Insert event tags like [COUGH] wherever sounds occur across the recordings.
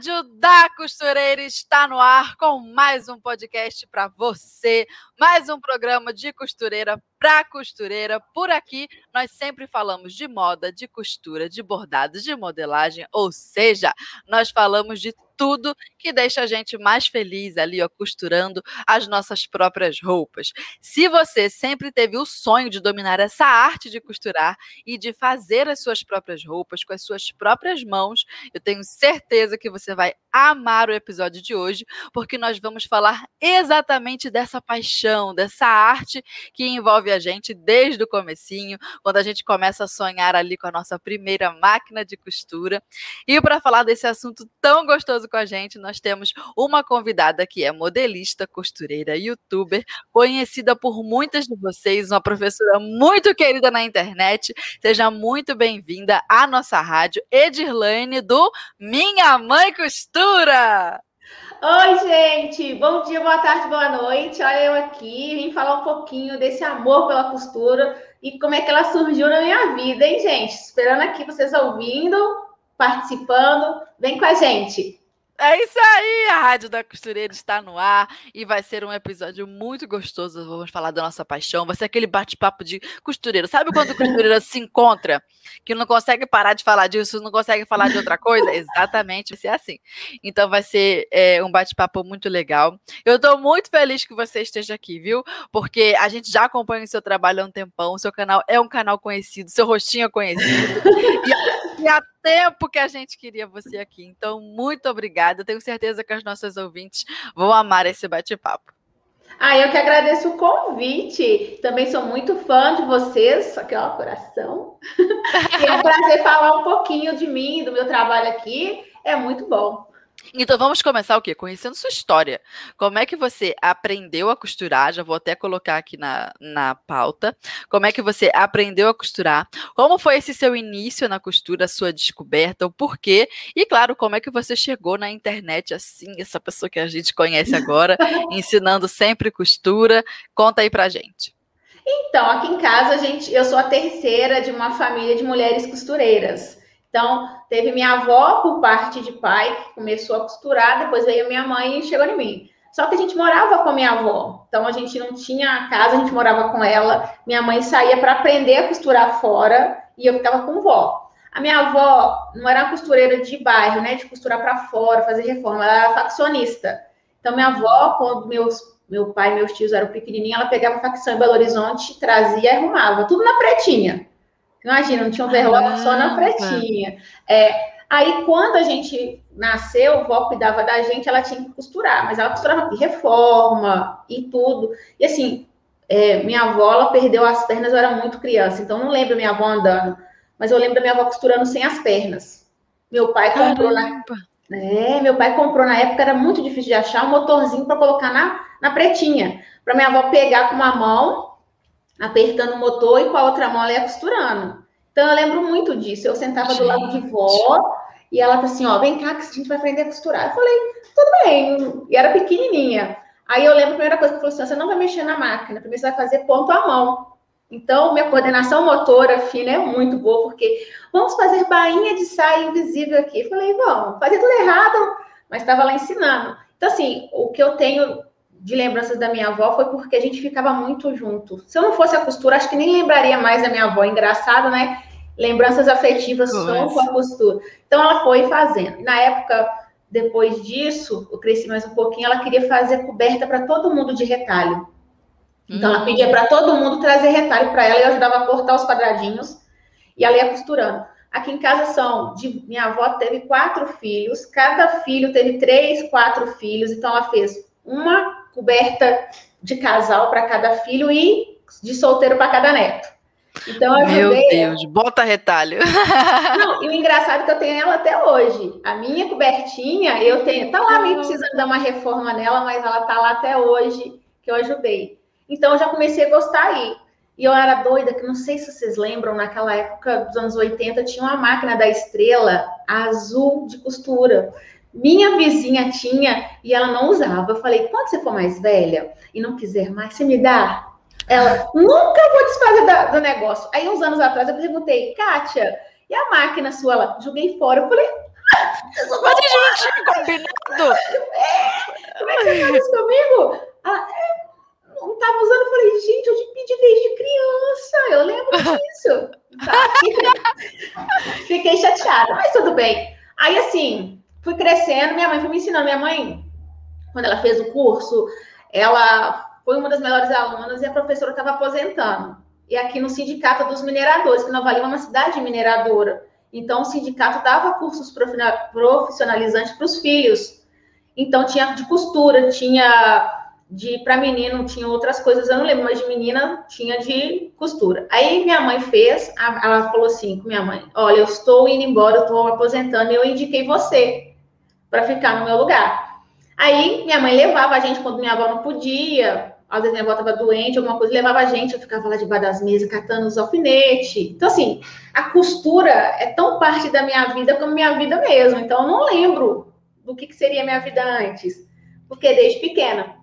Rádio da Costureira está no ar com mais um podcast para você, mais um programa de costureira para costureira. Por aqui nós sempre falamos de moda, de costura, de bordados, de modelagem, ou seja, nós falamos de tudo que deixa a gente mais feliz ali, ó, costurando as nossas próprias roupas. Se você sempre teve o sonho de dominar essa arte de costurar e de fazer as suas próprias roupas com as suas próprias mãos, eu tenho certeza que você vai amar o episódio de hoje, porque nós vamos falar exatamente dessa paixão, dessa arte que envolve a gente desde o comecinho, quando a gente começa a sonhar ali com a nossa primeira máquina de costura. E para falar desse assunto tão gostoso com a gente, nós temos uma convidada que é modelista, costureira, youtuber, conhecida por muitas de vocês, uma professora muito querida na internet. Seja muito bem-vinda à nossa rádio, Edirlane, do Minha Mãe Costura! Oi, gente! Bom dia, boa tarde, boa noite. Olha eu aqui, vim falar um pouquinho desse amor pela costura e como é que ela surgiu na minha vida, hein, gente? Esperando aqui vocês ouvindo, participando. Vem com a gente! É isso aí, a Rádio da Costureira está no ar e vai ser um episódio muito gostoso. Vamos falar da nossa paixão, vai ser aquele bate-papo de costureiro. Sabe quando o costureiro se encontra, que não consegue parar de falar disso, não consegue falar de outra coisa? Exatamente, vai ser assim. Então vai ser é, um bate-papo muito legal. Eu estou muito feliz que você esteja aqui, viu? Porque a gente já acompanha o seu trabalho há um tempão, o seu canal é um canal conhecido, seu rostinho é conhecido. e, há tempo que a gente queria você aqui. Então, muito obrigada obrigada. Tenho certeza que as nossas ouvintes vão amar esse bate-papo. Ah, eu que agradeço o convite. Também sou muito fã de vocês, só que ó, coração. [LAUGHS] e é um prazer falar um pouquinho de mim, do meu trabalho aqui. É muito bom. Então vamos começar o quê? Conhecendo sua história. Como é que você aprendeu a costurar? Já vou até colocar aqui na, na pauta. Como é que você aprendeu a costurar? Como foi esse seu início na costura, sua descoberta, o porquê? E claro, como é que você chegou na internet assim, essa pessoa que a gente conhece agora, [LAUGHS] ensinando sempre costura? Conta aí pra gente. Então, aqui em casa, a gente, eu sou a terceira de uma família de mulheres costureiras. Então, teve minha avó, por parte de pai, que começou a costurar, depois veio minha mãe e chegou em mim. Só que a gente morava com a minha avó, então a gente não tinha casa, a gente morava com ela. Minha mãe saía para aprender a costurar fora e eu ficava com vó. A minha avó não era costureira de bairro, né, de costurar para fora, fazer reforma, ela era faccionista. Então, minha avó, quando meus, meu pai e meus tios eram pequenininhos, ela pegava facção em Belo Horizonte, trazia e arrumava, tudo na pretinha. Imagina, não tinha um verlog só na pretinha. É, aí, quando a gente nasceu, a vó cuidava da gente, ela tinha que costurar, mas ela costurava reforma e tudo. E assim, é, minha avó, ela perdeu as pernas, eu era muito criança, então não lembro minha avó andando, mas eu lembro da minha avó costurando sem as pernas. Meu pai comprou na. É, meu pai comprou na época, era muito difícil de achar um motorzinho para colocar na, na pretinha. Para minha avó pegar com uma mão apertando o motor e com a outra mão ela ia costurando. Então eu lembro muito disso. Eu sentava gente. do lado de vó e ela tá assim, ó, vem cá que a gente vai aprender a costurar. Eu falei, tudo bem. E era pequenininha. Aí eu lembro a primeira coisa que falou assim, você não vai mexer na máquina, primeiro você vai fazer ponto à mão. Então, minha coordenação motora fina é muito boa, porque vamos fazer bainha de saia invisível aqui. Eu falei, vamos, fazer tudo errado, mas estava lá ensinando. Então, assim, o que eu tenho de lembranças da minha avó foi porque a gente ficava muito junto. Se eu não fosse a costura, acho que nem lembraria mais da minha avó. Engraçado, né? Lembranças afetivas só com a costura. Então ela foi fazendo. Na época, depois disso, eu cresci mais um pouquinho, ela queria fazer coberta para todo mundo de retalho. Então ela pedia para todo mundo trazer retalho para ela e eu ajudava a cortar os quadradinhos e ela ia costurando. Aqui em casa são, de, minha avó teve quatro filhos, cada filho teve três, quatro filhos, então ela fez uma coberta de casal para cada filho e de solteiro para cada neto. Então, eu Meu Deus, bota retalho. Não, e o engraçado é que eu tenho ela até hoje. A minha cobertinha, eu tenho, tá lá meio precisando dar uma reforma nela, mas ela tá lá até hoje, que eu ajudei. Então eu já comecei a gostar aí. E eu era doida, que não sei se vocês lembram, naquela época dos anos 80, tinha uma máquina da estrela azul de costura. Minha vizinha tinha e ela não usava. Eu falei, quando você for mais velha e não quiser mais, você me dá? Ela, nunca vou desfazer do negócio. Aí, uns anos atrás, eu perguntei, Kátia, e a máquina sua? Ela, joguei fora. Eu falei, mas a gente tinha combinado. É, como é que você faz isso comigo? Ela, é, não estava usando. Eu falei, gente, eu te pedi desde criança. Eu lembro disso. Tá? Fiquei [LAUGHS] chateada, mas tudo bem. Aí, assim, fui crescendo. Minha mãe foi me ensinando. Minha mãe, quando ela fez o curso, ela foi uma das melhores alunas e a professora estava aposentando. E aqui no Sindicato dos Mineradores, que Nova Lima é uma cidade mineradora. Então, o sindicato dava cursos profissionalizantes para os filhos. Então, tinha de costura, tinha de para menino tinha outras coisas, eu não lembro, mas de menina tinha de costura. Aí minha mãe fez, ela falou assim com minha mãe: Olha, eu estou indo embora, eu estou aposentando, eu indiquei você para ficar no meu lugar. Aí minha mãe levava a gente quando minha avó não podia, às vezes minha avó estava doente, alguma coisa, levava a gente, eu ficava lá debaixo das mesas catando os alfinetes. Então, assim, a costura é tão parte da minha vida como minha vida mesmo. Então, eu não lembro do que, que seria minha vida antes, porque desde pequena.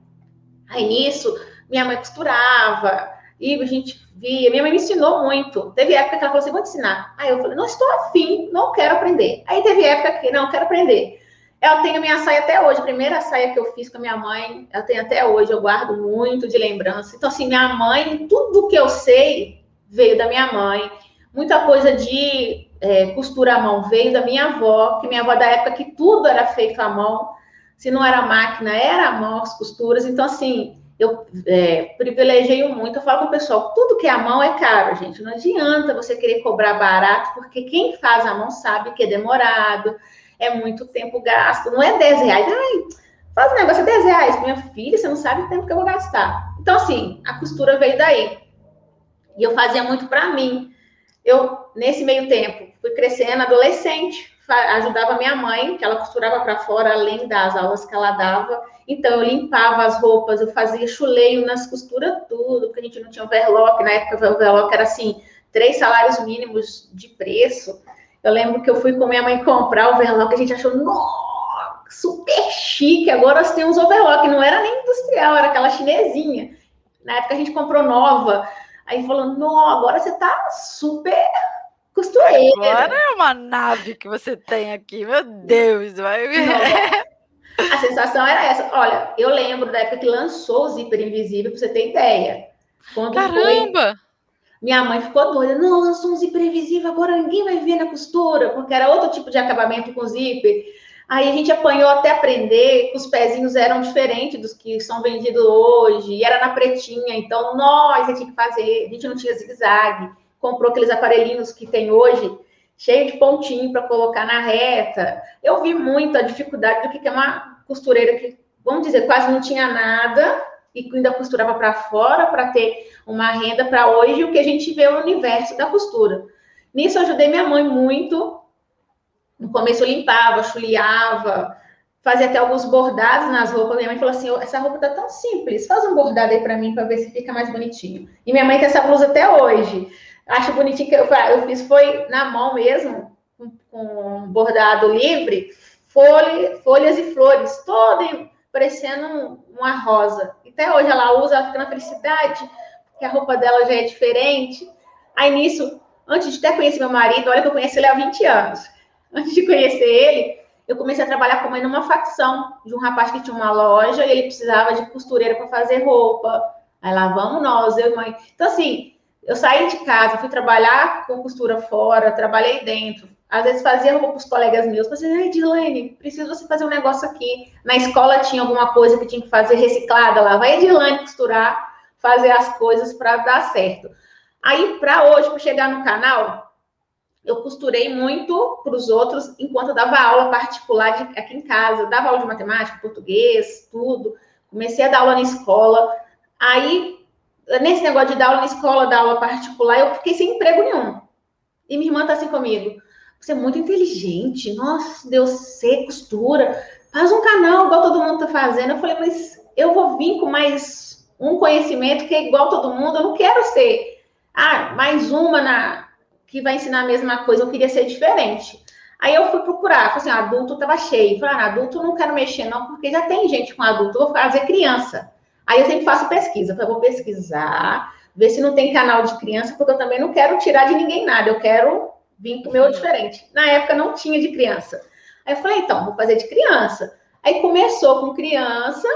Aí nisso, minha mãe costurava, e a gente via. Minha mãe me ensinou muito. Teve época que ela falou assim: vou te ensinar. Aí eu falei: não estou afim, não quero aprender. Aí teve época que não quero aprender. Eu tenho a minha saia até hoje, a primeira saia que eu fiz com a minha mãe, eu tenho até hoje, eu guardo muito de lembrança. Então, assim, minha mãe, tudo que eu sei veio da minha mãe. Muita coisa de é, costura à mão veio da minha avó, que minha avó da época que tudo era feito à mão se não era máquina, era a mão, as costuras. Então, assim, eu é, privilegiei muito. Eu falo com o pessoal, tudo que é a mão é caro, gente. Não adianta você querer cobrar barato, porque quem faz a mão sabe que é demorado, é muito tempo gasto. Não é 10 reais. Ai, faz um negócio, é 10 reais. Minha filha, você não sabe o tempo que eu vou gastar. Então, assim, a costura veio daí. E eu fazia muito para mim. Eu, nesse meio tempo, fui crescendo, adolescente, ajudava minha mãe, que ela costurava para fora, além das aulas que ela dava. Então, eu limpava as roupas, eu fazia chuleio nas costuras, tudo, porque a gente não tinha overlock. Na época, o overlock era assim, três salários mínimos de preço. Eu lembro que eu fui com minha mãe comprar o overlock, a gente achou, nossa, super chique. Agora nós temos overlock, não era nem industrial, era aquela chinesinha. Na época a gente comprou nova. Aí falou, não, agora você tá super costureira. Agora é uma nave que você tem aqui, meu Deus. Vai... A sensação era essa. Olha, eu lembro da época que lançou o zíper invisível, pra você ter ideia. Quando Caramba! Foi... Minha mãe ficou doida. Não, lançou um zíper invisível, agora ninguém vai ver na costura, porque era outro tipo de acabamento com zíper. Aí a gente apanhou até aprender que os pezinhos eram diferentes dos que são vendidos hoje, e era na pretinha, então nós tinha que fazer, a gente não tinha zigue-zague comprou aqueles aparelhinhos que tem hoje, cheio de pontinho para colocar na reta. Eu vi muito a dificuldade do que é uma costureira que, vamos dizer, quase não tinha nada e ainda costurava para fora para ter uma renda para hoje, o que a gente vê no universo da costura. Nisso eu ajudei minha mãe muito. No começo eu limpava, chuleava, fazia até alguns bordados nas roupas. Minha mãe falou assim: essa roupa tá tão simples, faz um bordado aí para mim para ver se fica mais bonitinho. E minha mãe tem essa blusa até hoje. Acho bonitinho que eu, eu fiz, foi na mão mesmo, com, com bordado livre, folha, folhas e flores, todo parecendo uma rosa. Até hoje ela usa, ela fica na felicidade, porque a roupa dela já é diferente. Aí nisso, antes de até conhecer meu marido, olha que eu conheci ele há 20 anos. [LAUGHS] Antes de conhecer ele, eu comecei a trabalhar com ele numa facção de um rapaz que tinha uma loja e ele precisava de costureira para fazer roupa. Aí lá vamos nós, eu e mãe. Então, assim, eu saí de casa, fui trabalhar com costura fora, trabalhei dentro. Às vezes fazia roupa para os colegas meus, mas ai, Edilene, preciso você fazer um negócio aqui. Na escola tinha alguma coisa que tinha que fazer reciclada lá, vai Edilene costurar, fazer as coisas para dar certo. Aí, para hoje, para chegar no canal, eu costurei muito para os outros enquanto eu dava aula particular de, aqui em casa. Eu dava aula de matemática, português, tudo. Comecei a dar aula na escola. Aí nesse negócio de dar aula na escola, dar aula particular, eu fiquei sem emprego nenhum. E minha irmã tá assim comigo. Você é muito inteligente. Nossa, Deus, você costura. Faz um canal igual todo mundo tá fazendo. Eu falei, mas eu vou vir com mais um conhecimento que é igual todo mundo. Eu não quero ser, ah, mais uma na que vai ensinar a mesma coisa. Eu queria ser diferente. Aí eu fui procurar, falei assim, ah, adulto estava cheio. Falei, ah, adulto não quero mexer não, porque já tem gente com adulto, vou fazer criança. Aí eu sempre faço pesquisa, falei, vou pesquisar, ver se não tem canal de criança, porque eu também não quero tirar de ninguém nada, eu quero vir com o meu diferente. Na época não tinha de criança. Aí eu falei, então, vou fazer de criança. Aí começou com criança,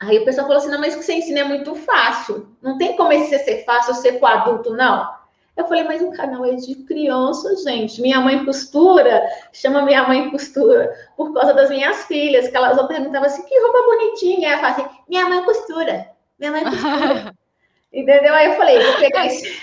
aí o pessoal falou assim, não, mas o que você ensina é muito fácil. Não tem como esse ser fácil ser com adulto, não. Eu falei, mas o canal é de criança, gente. Minha mãe costura, chama minha mãe costura, por causa das minhas filhas, que elas perguntavam assim, que roupa bonitinha. Ela fala assim, minha mãe costura, minha mãe costura. [LAUGHS] Entendeu? Aí eu falei, vou pegar esse,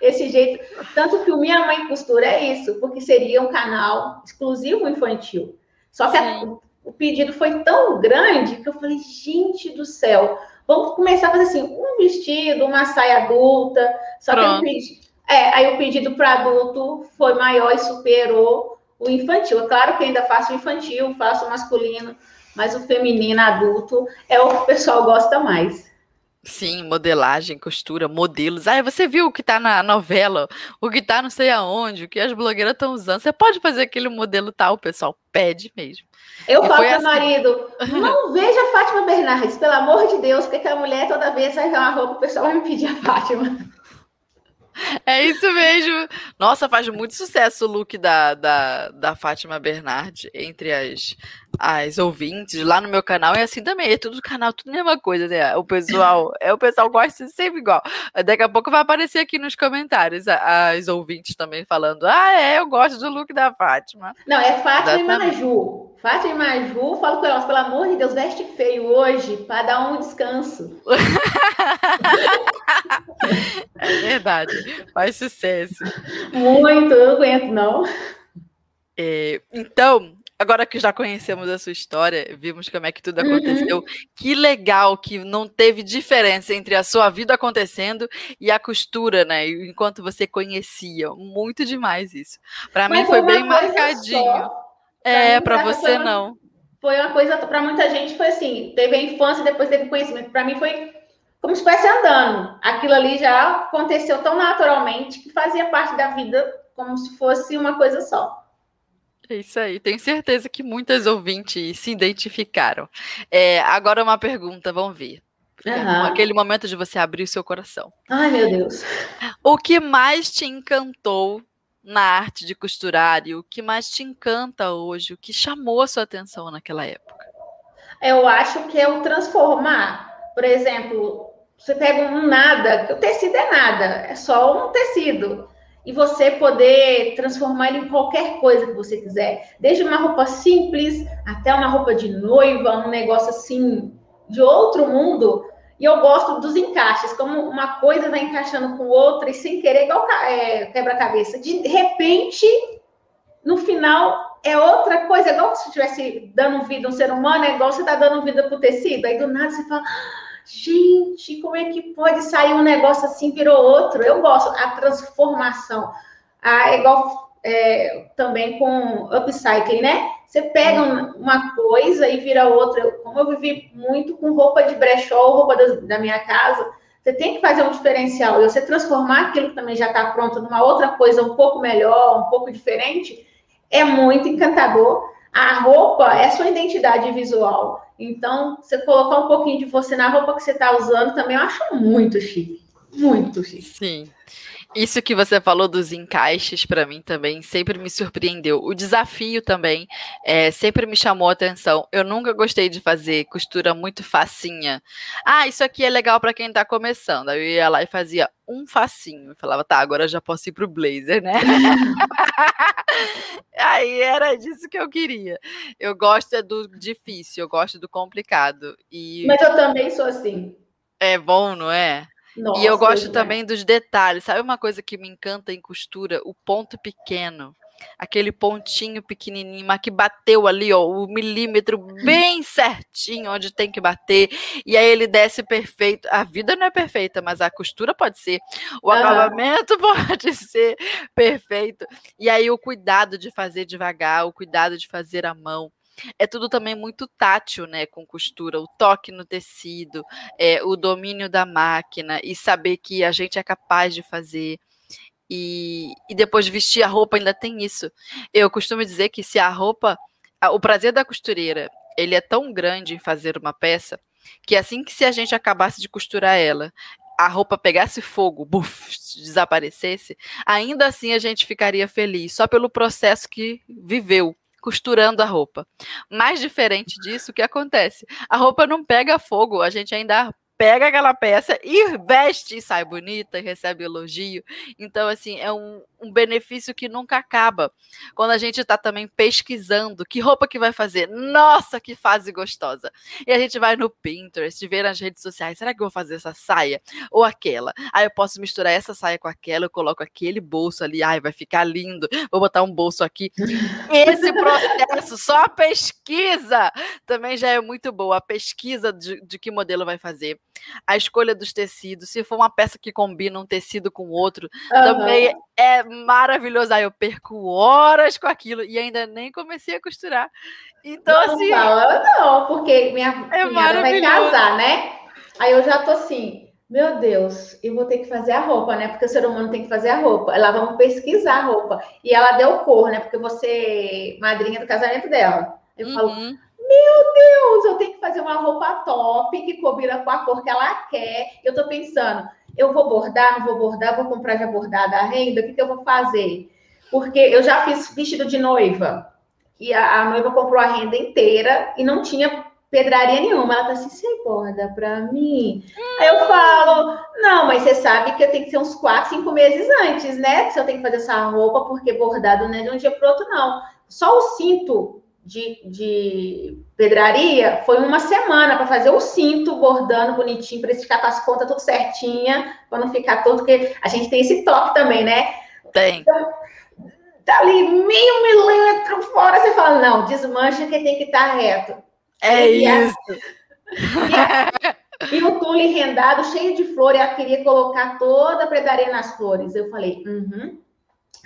esse jeito. Tanto que o Minha Mãe Costura é isso, porque seria um canal exclusivo infantil. Só que a, o pedido foi tão grande que eu falei, gente do céu, vamos começar a fazer assim, um vestido, uma saia adulta. Só Pronto. que pedi, é, aí o pedido para adulto foi maior e superou o infantil. É claro que ainda faço infantil, faço masculino, mas o feminino adulto é o que o pessoal gosta mais. Sim, modelagem, costura, modelos. Ah, você viu o que tá na novela, o que tá não sei aonde, o que as blogueiras estão usando. Você pode fazer aquele modelo tal, o pessoal pede mesmo. Eu e falo pro assim... marido, [LAUGHS] não veja a Fátima Bernardes, pelo amor de Deus, porque a mulher toda vez vai ver uma roupa, o pessoal vai me pedir a Fátima. É isso mesmo. Nossa, faz muito sucesso o look da, da, da Fátima Bernard entre as, as ouvintes. Lá no meu canal é assim também. É tudo canal, tudo a mesma coisa, né? O pessoal, [LAUGHS] é, o pessoal gosta sempre igual. Daqui a pouco vai aparecer aqui nos comentários as ouvintes também falando: Ah, é, eu gosto do look da Fátima. Não, é Fátima Exatamente. e Maju. Fátima e Maju, falo com elas, pelo amor de Deus, veste feio hoje para dar um descanso. [LAUGHS] é verdade, faz sucesso. Muito, eu não aguento, não. É, então, agora que já conhecemos a sua história, vimos como é que tudo aconteceu. Uhum. Que legal que não teve diferença entre a sua vida acontecendo e a costura, né? Enquanto você conhecia. Muito demais isso. Para mim foi bem marcadinho. Só. É, para você foi, não. Foi uma coisa, para muita gente foi assim, teve a infância e depois teve conhecimento. Para mim foi como se estivesse andando. Aquilo ali já aconteceu tão naturalmente que fazia parte da vida como se fosse uma coisa só. É isso aí, tenho certeza que muitas ouvintes se identificaram. É, agora uma pergunta, vamos ver. Uhum. Aquele momento de você abrir o seu coração. Ai, meu Deus. O que mais te encantou na arte de costurar e o que mais te encanta hoje, o que chamou a sua atenção naquela época? Eu acho que é o transformar. Por exemplo, você pega um nada, o tecido é nada, é só um tecido. E você poder transformar ele em qualquer coisa que você quiser. Desde uma roupa simples até uma roupa de noiva, um negócio assim de outro mundo. E eu gosto dos encaixes, como uma coisa vai encaixando com outra e sem querer, igual é, quebra-cabeça. De repente, no final, é outra coisa, igual se estivesse dando vida a um ser humano, é igual você está dando vida para o tecido. Aí do nada você fala, gente, como é que pode sair um negócio assim, virou outro? Eu gosto, a transformação. Ah, é igual é, também com upcycling, né? Você pega uma coisa e vira outra. Eu, como eu vivi muito com roupa de brechó, roupa da, da minha casa, você tem que fazer um diferencial. E você transformar aquilo que também já está pronto numa outra coisa um pouco melhor, um pouco diferente, é muito encantador. A roupa é sua identidade visual. Então, você colocar um pouquinho de você na roupa que você está usando também eu acho muito chique. Muito chique. Sim. Isso que você falou dos encaixes, para mim também sempre me surpreendeu. O desafio também é, sempre me chamou a atenção. Eu nunca gostei de fazer costura muito facinha. Ah, isso aqui é legal para quem tá começando. Aí eu ia lá e fazia um facinho. Eu falava, tá, agora já posso ir pro blazer, né? [LAUGHS] Aí era disso que eu queria. Eu gosto é do difícil, eu gosto do complicado. E... Mas eu também sou assim. É bom, não é? Nossa, e eu gosto também dos detalhes. Sabe uma coisa que me encanta em costura? O ponto pequeno. Aquele pontinho pequenininho, mas que bateu ali, ó, o milímetro bem certinho onde tem que bater. E aí ele desce perfeito. A vida não é perfeita, mas a costura pode ser. O acabamento [LAUGHS] pode ser perfeito. E aí o cuidado de fazer devagar, o cuidado de fazer à mão. É tudo também muito tátil, né, com costura, o toque no tecido, é, o domínio da máquina e saber que a gente é capaz de fazer. E, e depois de vestir a roupa ainda tem isso. Eu costumo dizer que se a roupa, o prazer da costureira, ele é tão grande em fazer uma peça que assim que se a gente acabasse de costurar ela, a roupa pegasse fogo, buf, desaparecesse, ainda assim a gente ficaria feliz, só pelo processo que viveu costurando a roupa. Mais diferente disso, o que acontece? A roupa não pega fogo, a gente ainda pega aquela peça e veste e sai bonita, recebe elogio. Então, assim, é um, um benefício que nunca acaba. Quando a gente está também pesquisando que roupa que vai fazer, nossa, que fase gostosa. E a gente vai no Pinterest, ver nas redes sociais, será que eu vou fazer essa saia ou aquela? Aí eu posso misturar essa saia com aquela, eu coloco aquele bolso ali, ai, vai ficar lindo. Vou botar um bolso aqui. Esse processo, só a pesquisa também já é muito boa. A pesquisa de, de que modelo vai fazer a escolha dos tecidos, se for uma peça que combina um tecido com outro, uhum. também é maravilhoso. Aí eu perco horas com aquilo e ainda nem comecei a costurar. Então, não assim. Fala, não, porque minha é vai casar, né? Aí eu já tô assim, meu Deus, eu vou ter que fazer a roupa, né? Porque o ser humano tem que fazer a roupa. Ela vamos pesquisar a roupa. E ela deu cor, né? Porque você madrinha do casamento dela. Eu uhum. falo, meu Deus, eu tenho que fazer uma roupa top que combina com a cor que ela quer. Eu tô pensando, eu vou bordar, não vou bordar, vou comprar já bordada a renda, o que, que eu vou fazer? Porque eu já fiz vestido de noiva e a, a noiva comprou a renda inteira e não tinha pedraria nenhuma. Ela tá assim, você borda para mim? Aí eu falo, não, mas você sabe que eu tenho que ser uns quatro, cinco meses antes, né? Se eu tenho que fazer essa roupa, porque bordado não é de um dia pro outro, não. Só o cinto de, de pedraria foi uma semana para fazer o cinto bordando bonitinho, para ficar com as contas tudo certinha, para não ficar todo, porque a gente tem esse toque também, né? Tem. Então, tá ali meio milímetro fora, você fala, não, desmancha que tem que estar tá reto. É e isso. A... E, [LAUGHS] e o tule rendado, cheio de flores, ela queria colocar toda a pedraria nas flores. Eu falei, uhum.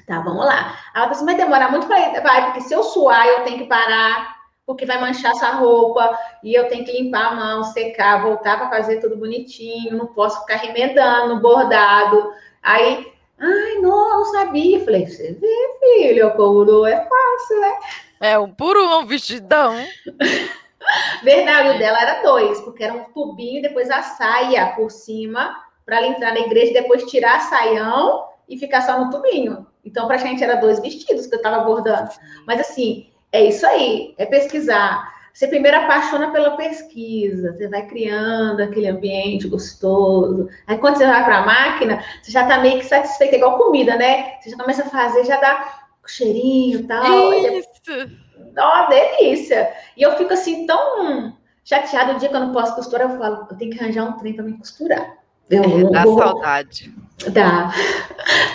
Tá, vamos lá. Ela disse, vai demorar muito para vai, porque se eu suar, eu tenho que parar, porque vai manchar essa roupa, e eu tenho que limpar a mão, secar, voltar para fazer tudo bonitinho, não posso ficar remendando, bordado. Aí, ai, não, não sabia. Falei, você vê, filho, como é fácil, né? É um por um, vestidão. [LAUGHS] Verdade, o dela era dois, porque era um tubinho e depois a saia por cima, para ela entrar na igreja e depois tirar a saião e ficar só no tubinho. Então, praticamente era dois vestidos que eu estava bordando. Mas assim, é isso aí, é pesquisar. Você primeiro apaixona pela pesquisa, você vai criando aquele ambiente gostoso. Aí quando você vai para a máquina, você já está meio que satisfeito, é igual comida, né? Você já começa a fazer, já dá cheirinho e tal. Isso! Ó, delícia! E eu fico assim tão chateada o dia que eu não posso costurar, eu falo, eu tenho que arranjar um trem para me costurar. Eu, é, dá vou... saudade. Dá.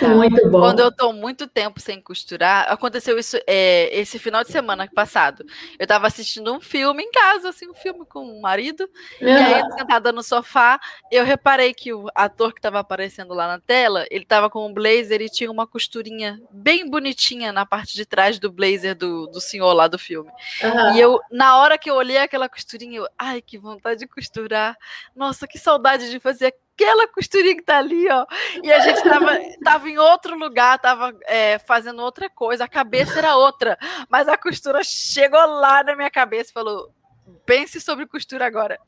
Tá. Muito bom. Quando eu tô muito tempo sem costurar, aconteceu isso é, esse final de semana passado. Eu tava assistindo um filme em casa, assim, um filme com o marido. Uhum. E aí, sentada no sofá, eu reparei que o ator que tava aparecendo lá na tela, ele tava com um blazer e tinha uma costurinha bem bonitinha na parte de trás do blazer do, do senhor lá do filme. Uhum. E eu, na hora que eu olhei aquela costurinha, eu, ai, que vontade de costurar. Nossa, que saudade de fazer aquela costurinha que tá ali, ó. E a gente tava, tava em outro lugar, tava é, fazendo outra coisa, a cabeça era outra, mas a costura chegou lá na minha cabeça e falou: pense sobre costura agora.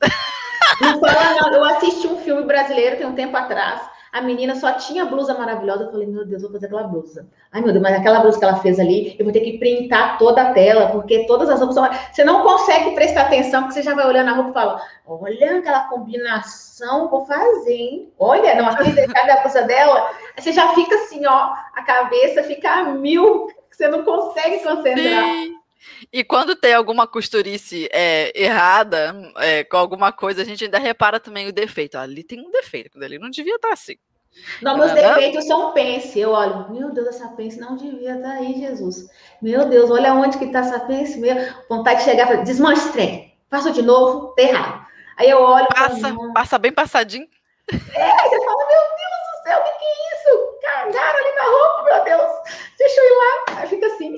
Eu assisti um filme brasileiro tem um tempo atrás a menina só tinha blusa maravilhosa. Eu falei, meu Deus, vou fazer aquela blusa. Ai, meu Deus, mas aquela blusa que ela fez ali, eu vou ter que printar toda a tela, porque todas as roupas são. Você não consegue prestar atenção, porque você já vai olhando a roupa e fala: olha aquela combinação, vou fazer, hein? Olha, não, aquele [LAUGHS] detalhe da blusa dela, você já fica assim, ó, a cabeça fica a mil, você não consegue concentrar. Sim. E quando tem alguma costurice é, errada é, com alguma coisa, a gente ainda repara também o defeito. Ali tem um defeito, ali não devia estar assim. Não, meus defeitos são pence. Eu olho, meu Deus, essa pence não devia estar aí, Jesus. Meu Deus, olha onde que está essa pence. Meu, vontade de chegar e falar, desmanche trem. Faço de novo, tá errado. Aí eu olho. Passa, falo, passa bem passadinho. É, você fala, meu Deus do céu, o que, que é isso? Cagaram ali na roupa, meu Deus. Deixa eu ir lá. Aí fica assim.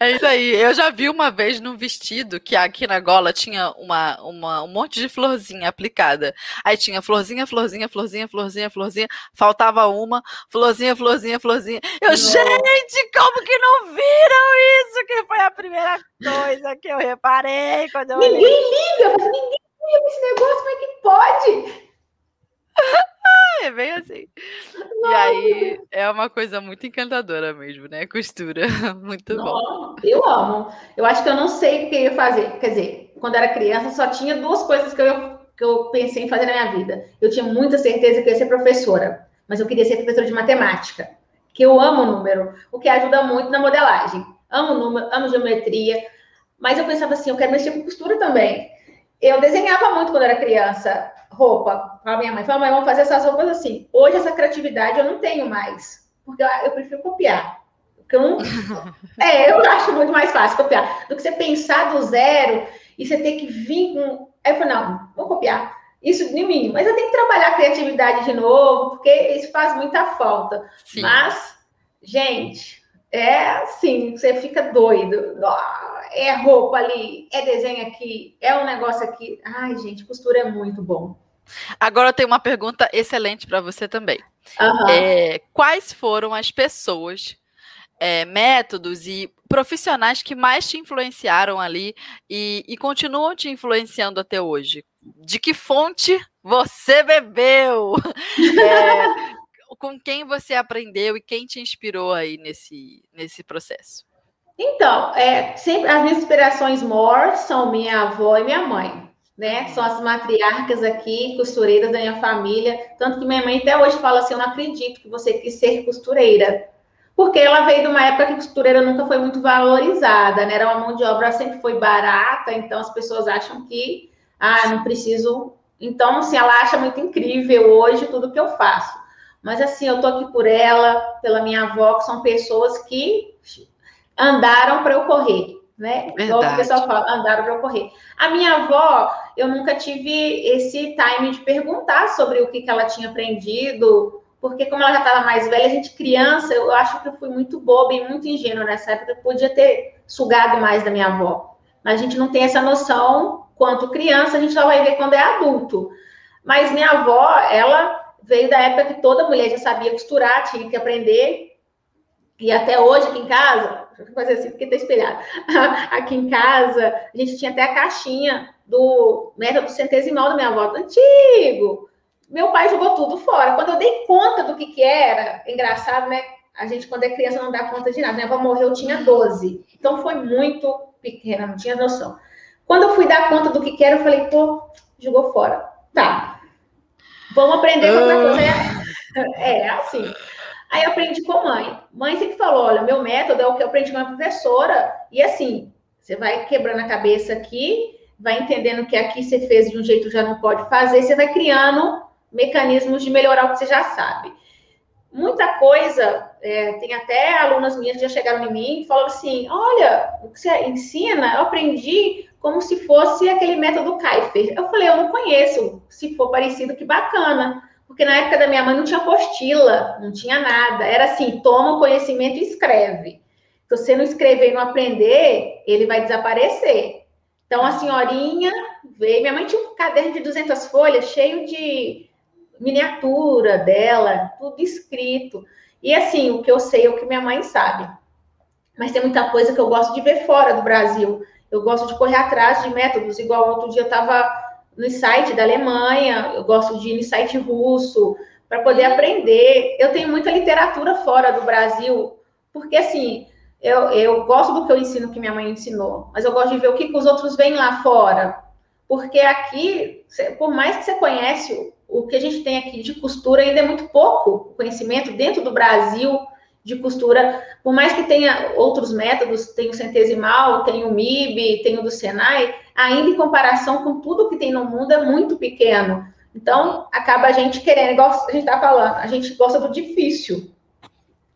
É isso aí. Eu já vi uma vez num vestido que aqui na gola tinha uma, uma, um monte de florzinha aplicada. Aí tinha florzinha, florzinha, florzinha, florzinha, florzinha. Faltava uma, florzinha, florzinha, florzinha. Eu, não. gente, como que não viram isso? Que foi a primeira coisa que eu reparei quando eu Ninguém olhei. liga, ninguém liga esse negócio, como é que pode? [LAUGHS] é bem assim. E aí é uma coisa muito encantadora mesmo, né? Costura. [LAUGHS] Muito não, bom. Eu amo. Eu acho que eu não sei o que eu ia fazer. Quer dizer, quando era criança, só tinha duas coisas que eu, que eu pensei em fazer na minha vida. Eu tinha muita certeza que eu ia ser professora, mas eu queria ser professora de matemática, que eu amo número, o que ajuda muito na modelagem. Amo número, amo geometria, mas eu pensava assim, eu quero mexer com costura também. Eu desenhava muito quando era criança roupa para minha mãe. Falei, mãe, vamos fazer essas roupas assim. Hoje essa criatividade eu não tenho mais, porque eu, eu prefiro copiar. Porque eu não... [LAUGHS] é, eu acho muito mais fácil copiar do que você pensar do zero e você ter que vir com. Aí eu falei, não, vou copiar. Isso de mim, mas eu tenho que trabalhar a criatividade de novo, porque isso faz muita falta. Sim. Mas, gente, é assim, você fica doido. É roupa ali, é desenho aqui, é um negócio aqui. Ai, gente, costura é muito bom. Agora eu tenho uma pergunta excelente para você também. Uhum. É, quais foram as pessoas, é, métodos e profissionais que mais te influenciaram ali e, e continuam te influenciando até hoje? De que fonte você bebeu? [LAUGHS] É, com quem você aprendeu e quem te inspirou aí nesse, nesse processo? Então, é, sempre as minhas inspirações maiores são minha avó e minha mãe né? São as matriarcas aqui, costureiras da minha família. Tanto que minha mãe até hoje fala assim: Eu não acredito que você quis ser costureira. Porque ela veio de uma época que costureira nunca foi muito valorizada, né? Era uma mão de obra sempre foi barata, então as pessoas acham que, ah, não preciso. Então, assim, ela acha muito incrível hoje tudo que eu faço. Mas, assim, eu tô aqui por ela, pela minha avó, que são pessoas que andaram para eu correr né? Verdade. Igual o pessoal fala, andaram para correr. A minha avó, eu nunca tive esse time de perguntar sobre o que, que ela tinha aprendido, porque como ela já estava mais velha, a gente criança, eu acho que eu fui muito boba e muito ingênua nessa época, eu podia ter sugado mais da minha avó. Mas a gente não tem essa noção quanto criança, a gente só vai ver quando é adulto. Mas minha avó, ela veio da época que toda mulher já sabia costurar, tinha que aprender. E até hoje aqui em casa, fazer assim porque tá espelhado. [LAUGHS] Aqui em casa, a gente tinha até a caixinha do método centesimal da minha avó, antigo. Meu pai jogou tudo fora. Quando eu dei conta do que, que era, engraçado, né? A gente, quando é criança, não dá conta de nada. Minha avó morreu, eu tinha 12. Então foi muito pequena, não tinha noção. Quando eu fui dar conta do que, que era, eu falei, pô, jogou fora. Tá. Vamos aprender com outra coisa. É, [LAUGHS] é assim. Aí aprendi com a mãe. Mãe sempre falou: olha, meu método é o que eu aprendi com a professora. E assim, você vai quebrando a cabeça aqui, vai entendendo que aqui você fez de um jeito já não pode fazer, você vai criando mecanismos de melhorar o que você já sabe. Muita coisa, é, tem até alunas minhas que já chegaram em mim e falaram assim: olha, o que você ensina, eu aprendi como se fosse aquele método Kaifer. Eu falei, eu não conheço, se for parecido, que bacana. Porque na época da minha mãe não tinha apostila, não tinha nada. Era assim: toma o conhecimento e escreve. Se você não escrever e não aprender, ele vai desaparecer. Então, a senhorinha veio. Minha mãe tinha um caderno de 200 folhas cheio de miniatura dela, tudo escrito. E assim, o que eu sei é o que minha mãe sabe. Mas tem muita coisa que eu gosto de ver fora do Brasil. Eu gosto de correr atrás de métodos, igual outro dia eu estava no site da Alemanha, eu gosto de ir no site russo para poder aprender. Eu tenho muita literatura fora do Brasil, porque assim, eu, eu gosto do que eu ensino, que minha mãe ensinou, mas eu gosto de ver o que, que os outros veem lá fora. Porque aqui, por mais que você conhece o que a gente tem aqui de costura, ainda é muito pouco conhecimento dentro do Brasil de costura, por mais que tenha outros métodos, tem o centesimal, tem o MIB, tem o do Senai, ainda em comparação com tudo que tem no mundo é muito pequeno. Então, acaba a gente querendo, igual a gente está falando, a gente gosta do difícil.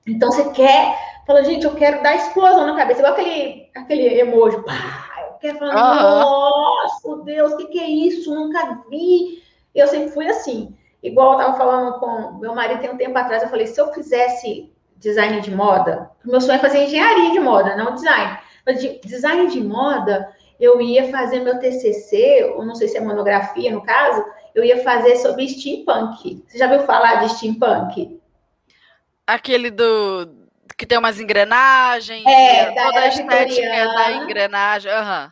Então, você quer, fala, gente, eu quero dar explosão na cabeça, igual aquele, aquele emoji, pá, eu quero falar, uhum. nossa, Deus, o que, que é isso? Nunca vi. Eu sempre fui assim. Igual eu estava falando com meu marido tem um tempo atrás, eu falei, se eu fizesse design de moda, o meu sonho é fazer engenharia de moda, não design. De design de moda, eu ia fazer meu TCC, ou não sei se é monografia no caso, eu ia fazer sobre steampunk. Você já ouviu falar de steampunk? Aquele do que tem umas engrenagens, é, toda a estética da engrenagem. Uhum.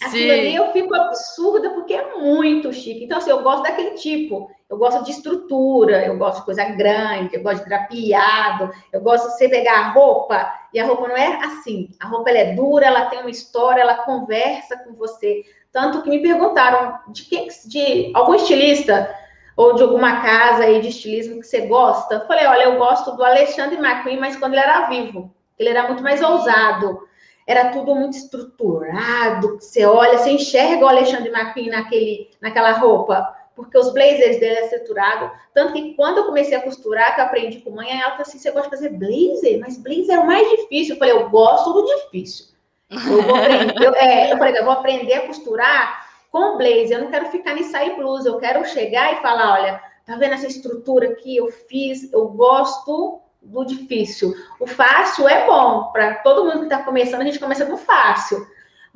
Aquilo ali eu fico absurda porque é muito chique. Então, assim, eu gosto daquele tipo. Eu gosto de estrutura, eu gosto de coisa grande, eu gosto de drapeado, eu gosto de você pegar a roupa e a roupa não é assim. A roupa é dura, ela tem uma história, ela conversa com você. Tanto que me perguntaram de quem, de algum estilista ou de alguma casa aí de estilismo que você gosta. Eu falei, olha, eu gosto do Alexandre McQueen, mas quando ele era vivo, ele era muito mais ousado era tudo muito estruturado. Você olha, você enxerga o Alexandre McQueen naquele, naquela roupa, porque os blazers dele é estruturado. Tanto que quando eu comecei a costurar, que eu aprendi com mãe, ela falou assim: você gosta de fazer blazer? Mas blazer é o mais difícil. Eu falei, eu gosto do difícil. Eu, vou aprender, eu, é, eu falei, eu vou aprender a costurar com blazer. Eu não quero ficar nisso aí blusa, eu quero chegar e falar: olha, tá vendo essa estrutura aqui? Eu fiz, eu gosto do difícil. O fácil é bom, para todo mundo que está começando, a gente começa do fácil.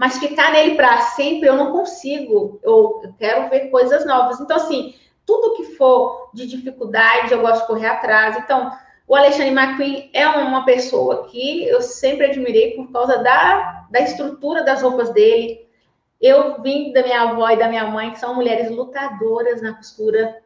Mas ficar nele para sempre eu não consigo. Eu, quero ver coisas novas. Então, assim, tudo que for de dificuldade, eu gosto de correr atrás. Então, o Alexandre McQueen é uma pessoa que eu sempre admirei por causa da, da estrutura das roupas dele. Eu vim da minha avó e da minha mãe, que são mulheres lutadoras na costura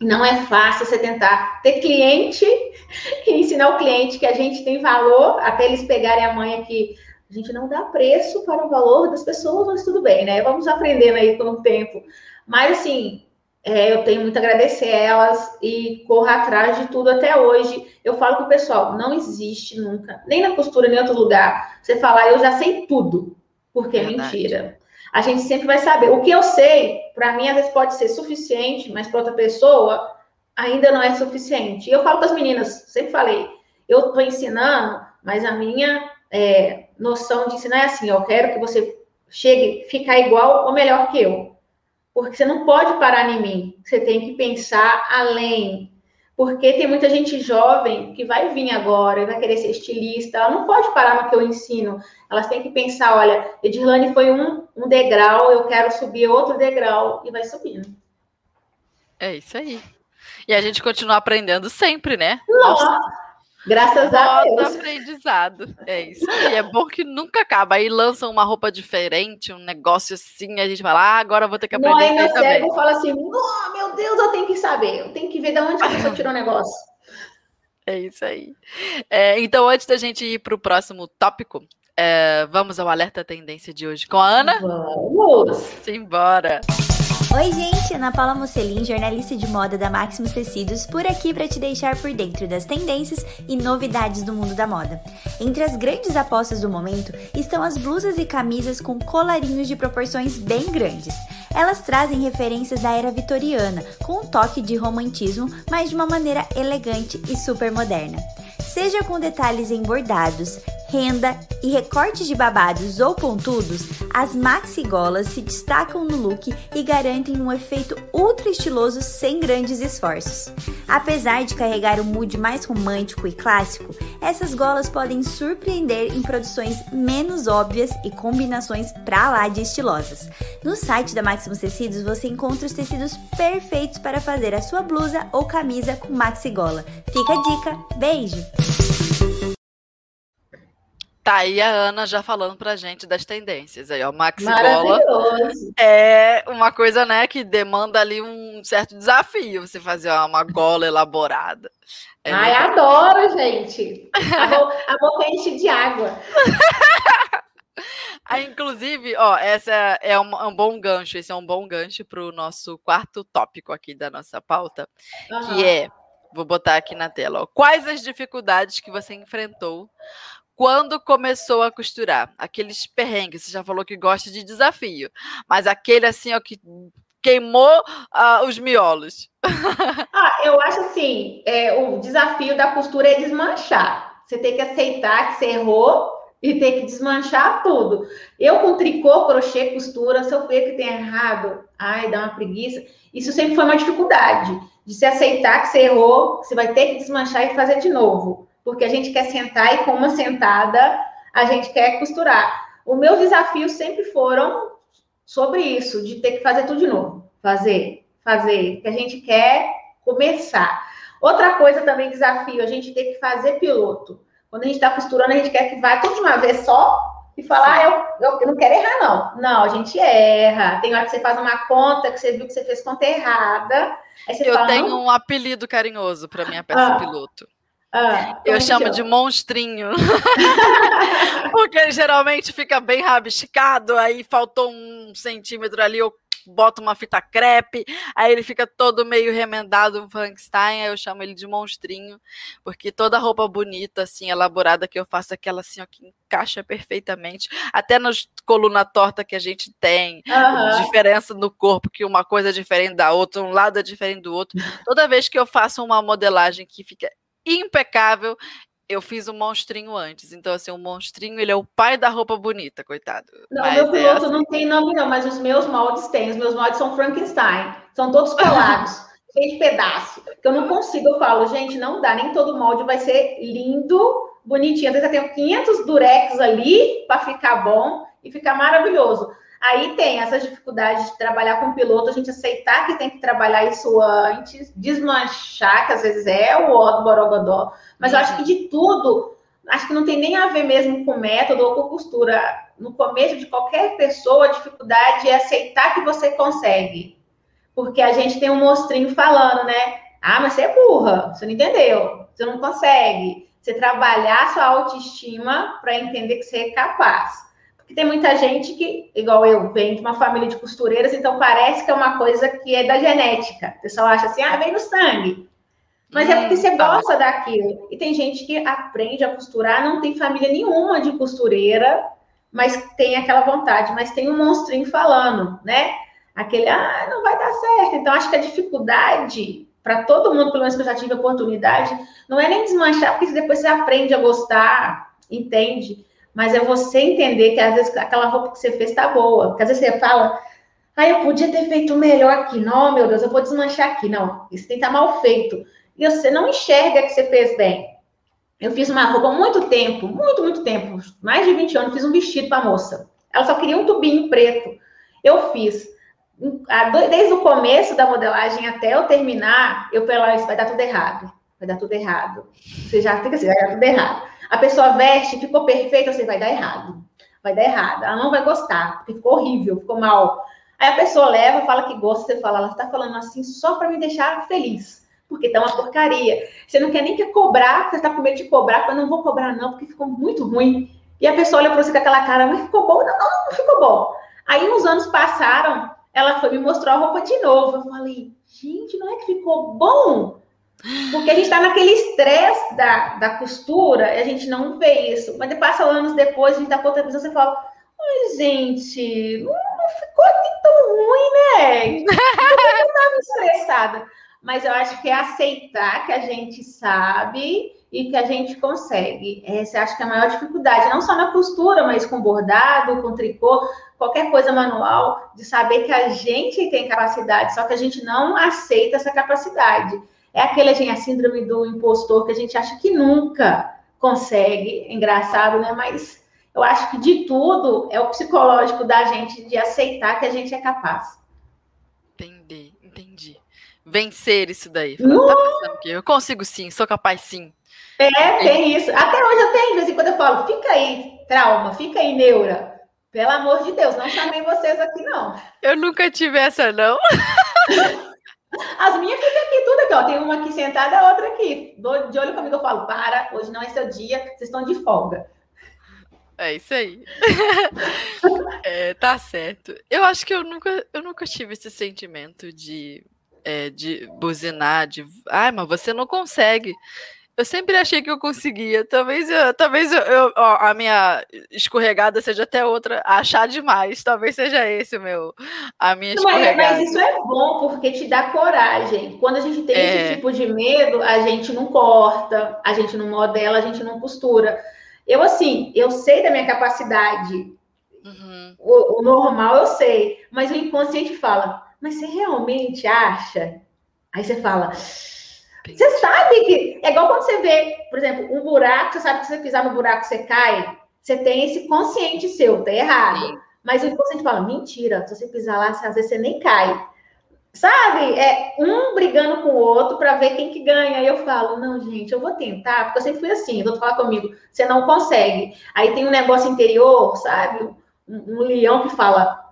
não é fácil você tentar ter cliente [LAUGHS] e ensinar o cliente que a gente tem valor, até eles pegarem a manha que a gente não dá preço para o valor das pessoas, mas tudo bem, né? Vamos aprendendo aí com o tempo. Mas, assim, é, eu tenho muito a agradecer a elas e corro atrás de tudo até hoje. Eu falo com o pessoal, não existe nunca, nem na costura, nem em outro lugar, você falar, eu já sei tudo, porque é mentira a gente sempre vai saber. O que eu sei, para mim, às vezes pode ser suficiente, mas para outra pessoa ainda não é suficiente. E eu falo com as meninas, sempre falei, eu estou ensinando, mas a minha é, noção de ensinar é assim: eu quero que você chegue, ficar igual ou melhor que eu. Porque você não pode parar em mim, você tem que pensar além, porque tem muita gente jovem que vai vir agora e vai querer ser estilista, ela não pode parar no que eu ensino, elas têm que pensar, olha, Edirlane foi um, um degrau, eu quero subir outro degrau, e vai subindo. É isso aí. E a gente continua aprendendo sempre, né? Nossa. Graças a Deus. aprendizado. É isso aí. É bom que nunca acaba. Aí lançam uma roupa diferente, um negócio assim, a gente fala, ah, agora eu vou ter que aprender. Não, aí meu cérebro fala assim, oh, meu Deus, eu tenho que saber. Eu tenho que ver de onde a pessoa tirou o negócio. [LAUGHS] É isso aí. É, então, antes da gente ir para o próximo tópico, é, vamos ao alerta tendência de hoje com a Ana? Vamos! Simbora! Oi, gente! Ana Paula Mocelin, jornalista de moda da Maximus Tecidos, por aqui para te deixar por dentro das tendências e novidades do mundo da moda. Entre as grandes apostas do momento estão as blusas e camisas com colarinhos de proporções bem grandes. Elas trazem referências da era vitoriana, com um toque de romantismo, mas de uma maneira elegante e super moderna. Seja com detalhes em bordados, renda e recortes de babados ou pontudos, as maxi golas se destacam no look e garantem um efeito ultra estiloso sem grandes esforços. Apesar de carregar um mood mais romântico e clássico, essas golas podem surpreender em produções menos óbvias e combinações pra lá de estilosas. No site da Maximus Tecidos você encontra os tecidos perfeitos para fazer a sua blusa ou camisa com maxi gola. Fica a dica, beijo! Tá aí a Ana já falando pra gente das tendências. Aí, ó, Maxi Gola é uma coisa, né, que demanda ali um certo desafio você fazer uma gola elaborada. É Ai, legal. adoro, gente. A, bo a boca enche de água. Aí, [LAUGHS] inclusive, ó, essa é um, é um, bom gancho, esse é um bom gancho para o nosso quarto tópico aqui da nossa pauta, uhum. que é, vou botar aqui na tela, ó, quais as dificuldades que você enfrentou quando começou a costurar? Aqueles perrengues, você já falou que gosta de desafio, mas aquele assim, ó, que queimou uh, os miolos. [LAUGHS] ah, eu acho assim, é, o desafio da costura é desmanchar. Você tem que aceitar que você errou e ter que desmanchar tudo. Eu com tricô, crochê, costura, se eu ver que tem errado, ai, dá uma preguiça. Isso sempre foi uma dificuldade de se aceitar que você errou, você vai ter que desmanchar e fazer de novo porque a gente quer sentar e com uma sentada a gente quer costurar. O meu desafio sempre foram sobre isso, de ter que fazer tudo de novo. Fazer, fazer, que a gente quer começar. Outra coisa também, desafio, a gente tem que fazer piloto. Quando a gente está costurando, a gente quer que vá tudo de uma vez só e falar, ah, eu, eu, não quero errar, não. Não, a gente erra. Tem hora que você faz uma conta que você viu que você fez conta errada. eu fala, tenho não... um apelido carinhoso para minha peça ah. piloto. Ah, eu chamo de monstrinho. [LAUGHS] Porque geralmente fica bem rabiscado, aí faltou um centímetro ali, eu boto uma fita crepe, aí ele fica todo meio remendado, um Frankenstein, aí eu chamo ele de monstrinho, porque toda roupa bonita, assim, elaborada que eu faço, aquela assim, ó, que encaixa perfeitamente, até nas coluna torta que a gente tem, uhum. diferença no corpo, que uma coisa é diferente da outra, um lado é diferente do outro. Toda vez que eu faço uma modelagem que fica impecável. Eu fiz o um monstrinho antes, então assim, o monstrinho ele é o pai da roupa bonita, coitado. Não, mas meu piloto é assim. não tem nome não, mas os meus moldes têm. Os meus moldes são Frankenstein, são todos [LAUGHS] colados, de pedaço. Que eu não consigo, eu falo, gente, não dá, nem todo molde vai ser lindo, bonitinho. Às vezes eu tenho 500 durex ali para ficar bom e ficar maravilhoso. Aí tem essas dificuldades de trabalhar com piloto, a gente aceitar que tem que trabalhar isso antes, desmanchar, que às vezes é o ó do Borogodó, mas eu acho que de tudo, acho que não tem nem a ver mesmo com método ou com costura. No começo de qualquer pessoa, a dificuldade é aceitar que você consegue. Porque a gente tem um mostrinho falando, né? Ah, mas você é burra, você não entendeu, você não consegue. Você trabalhar sua autoestima para entender que você é capaz. Porque tem muita gente que, igual eu, vem de uma família de costureiras, então parece que é uma coisa que é da genética. O pessoal acha assim, ah, vem no sangue. Mas é porque você gosta daquilo. E tem gente que aprende a costurar, não tem família nenhuma de costureira, mas tem aquela vontade, mas tem um monstrinho falando, né? Aquele, ah, não vai dar certo. Então, acho que a dificuldade para todo mundo, pelo menos que eu já tive oportunidade, não é nem desmanchar, porque depois você aprende a gostar, entende mas é você entender que às vezes aquela roupa que você fez está boa. Porque às vezes você fala, ah, eu podia ter feito melhor aqui. Não, meu Deus, eu vou desmanchar aqui. Não, isso tem que estar tá mal feito. E você não enxerga que você fez bem. Eu fiz uma roupa há muito tempo, muito, muito tempo, mais de 20 anos, fiz um vestido para moça. Ela só queria um tubinho preto. Eu fiz. Desde o começo da modelagem até eu terminar, eu falei, isso vai dar tudo errado. Vai dar tudo errado. Você já fica assim, vai dar tudo errado. A pessoa veste, ficou perfeita, você vai dar errado. Vai dar errado. Ela não vai gostar, porque ficou horrível, ficou mal. Aí a pessoa leva, fala que gosta, você fala, ela está falando assim só para me deixar feliz. Porque tá uma porcaria. Você não quer nem que cobrar, você está com medo de cobrar, mas não vou cobrar, não, porque ficou muito ruim. E a pessoa olha para você com aquela cara, mas ficou bom? Não, não, não ficou bom. Aí uns anos passaram, ela foi me mostrar a roupa de novo. Eu falei, gente, não é que ficou bom? Porque a gente está naquele estresse da, da costura e a gente não vê isso. Mas passa anos depois, a gente está com outra visão, você fala, ai, gente, não, não ficou tão ruim, né? [LAUGHS] Eu estava estressada. Mas eu acho que é aceitar que a gente sabe e que a gente consegue. Essa acho que é a maior dificuldade, não só na costura, mas com bordado, com tricô, qualquer coisa manual, de saber que a gente tem capacidade, só que a gente não aceita essa capacidade. É aquele, gente, a síndrome do impostor que a gente acha que nunca consegue. Engraçado, né? Mas eu acho que de tudo é o psicológico da gente de aceitar que a gente é capaz. Entendi, entendi. Vencer isso daí. Tá pensando que eu consigo sim, sou capaz sim. É, tem isso. Até hoje eu tenho, de vez em quando eu falo, fica aí, trauma, fica aí, neura. Pelo amor de Deus, não chamei vocês aqui, não. Eu nunca tive essa, não. [LAUGHS] As minhas ficam aqui, tudo aqui, ó. Tem uma aqui sentada, a outra aqui. De olho comigo, eu falo, para, hoje não é seu dia, vocês estão de folga. É isso aí. [LAUGHS] é, tá certo. Eu acho que eu nunca, eu nunca tive esse sentimento de, é, de buzinar, de. Ai, mas você não consegue. Eu sempre achei que eu conseguia. Talvez, eu, talvez eu, eu ó, a minha escorregada seja até outra, achar demais. Talvez seja esse o meu, a minha escorregada. Mas, mas isso é bom porque te dá coragem. Quando a gente tem é... esse tipo de medo, a gente não corta, a gente não modela, a gente não costura. Eu assim, eu sei da minha capacidade. Uhum. O, o normal eu sei, mas o inconsciente fala: mas você realmente acha? Aí você fala você sabe que. É igual quando você vê, por exemplo, um buraco, você sabe que se você pisar no buraco, você cai. você tem esse consciente seu, tá errado. Sim. Mas o inconsciente fala, mentira, se você pisar lá, às vezes você nem cai. Sabe? É um brigando com o outro para ver quem que ganha. Aí eu falo, não, gente, eu vou tentar, porque eu sempre fui assim, o outro fala comigo, você não consegue. Aí tem um negócio interior, sabe? Um, um leão que fala,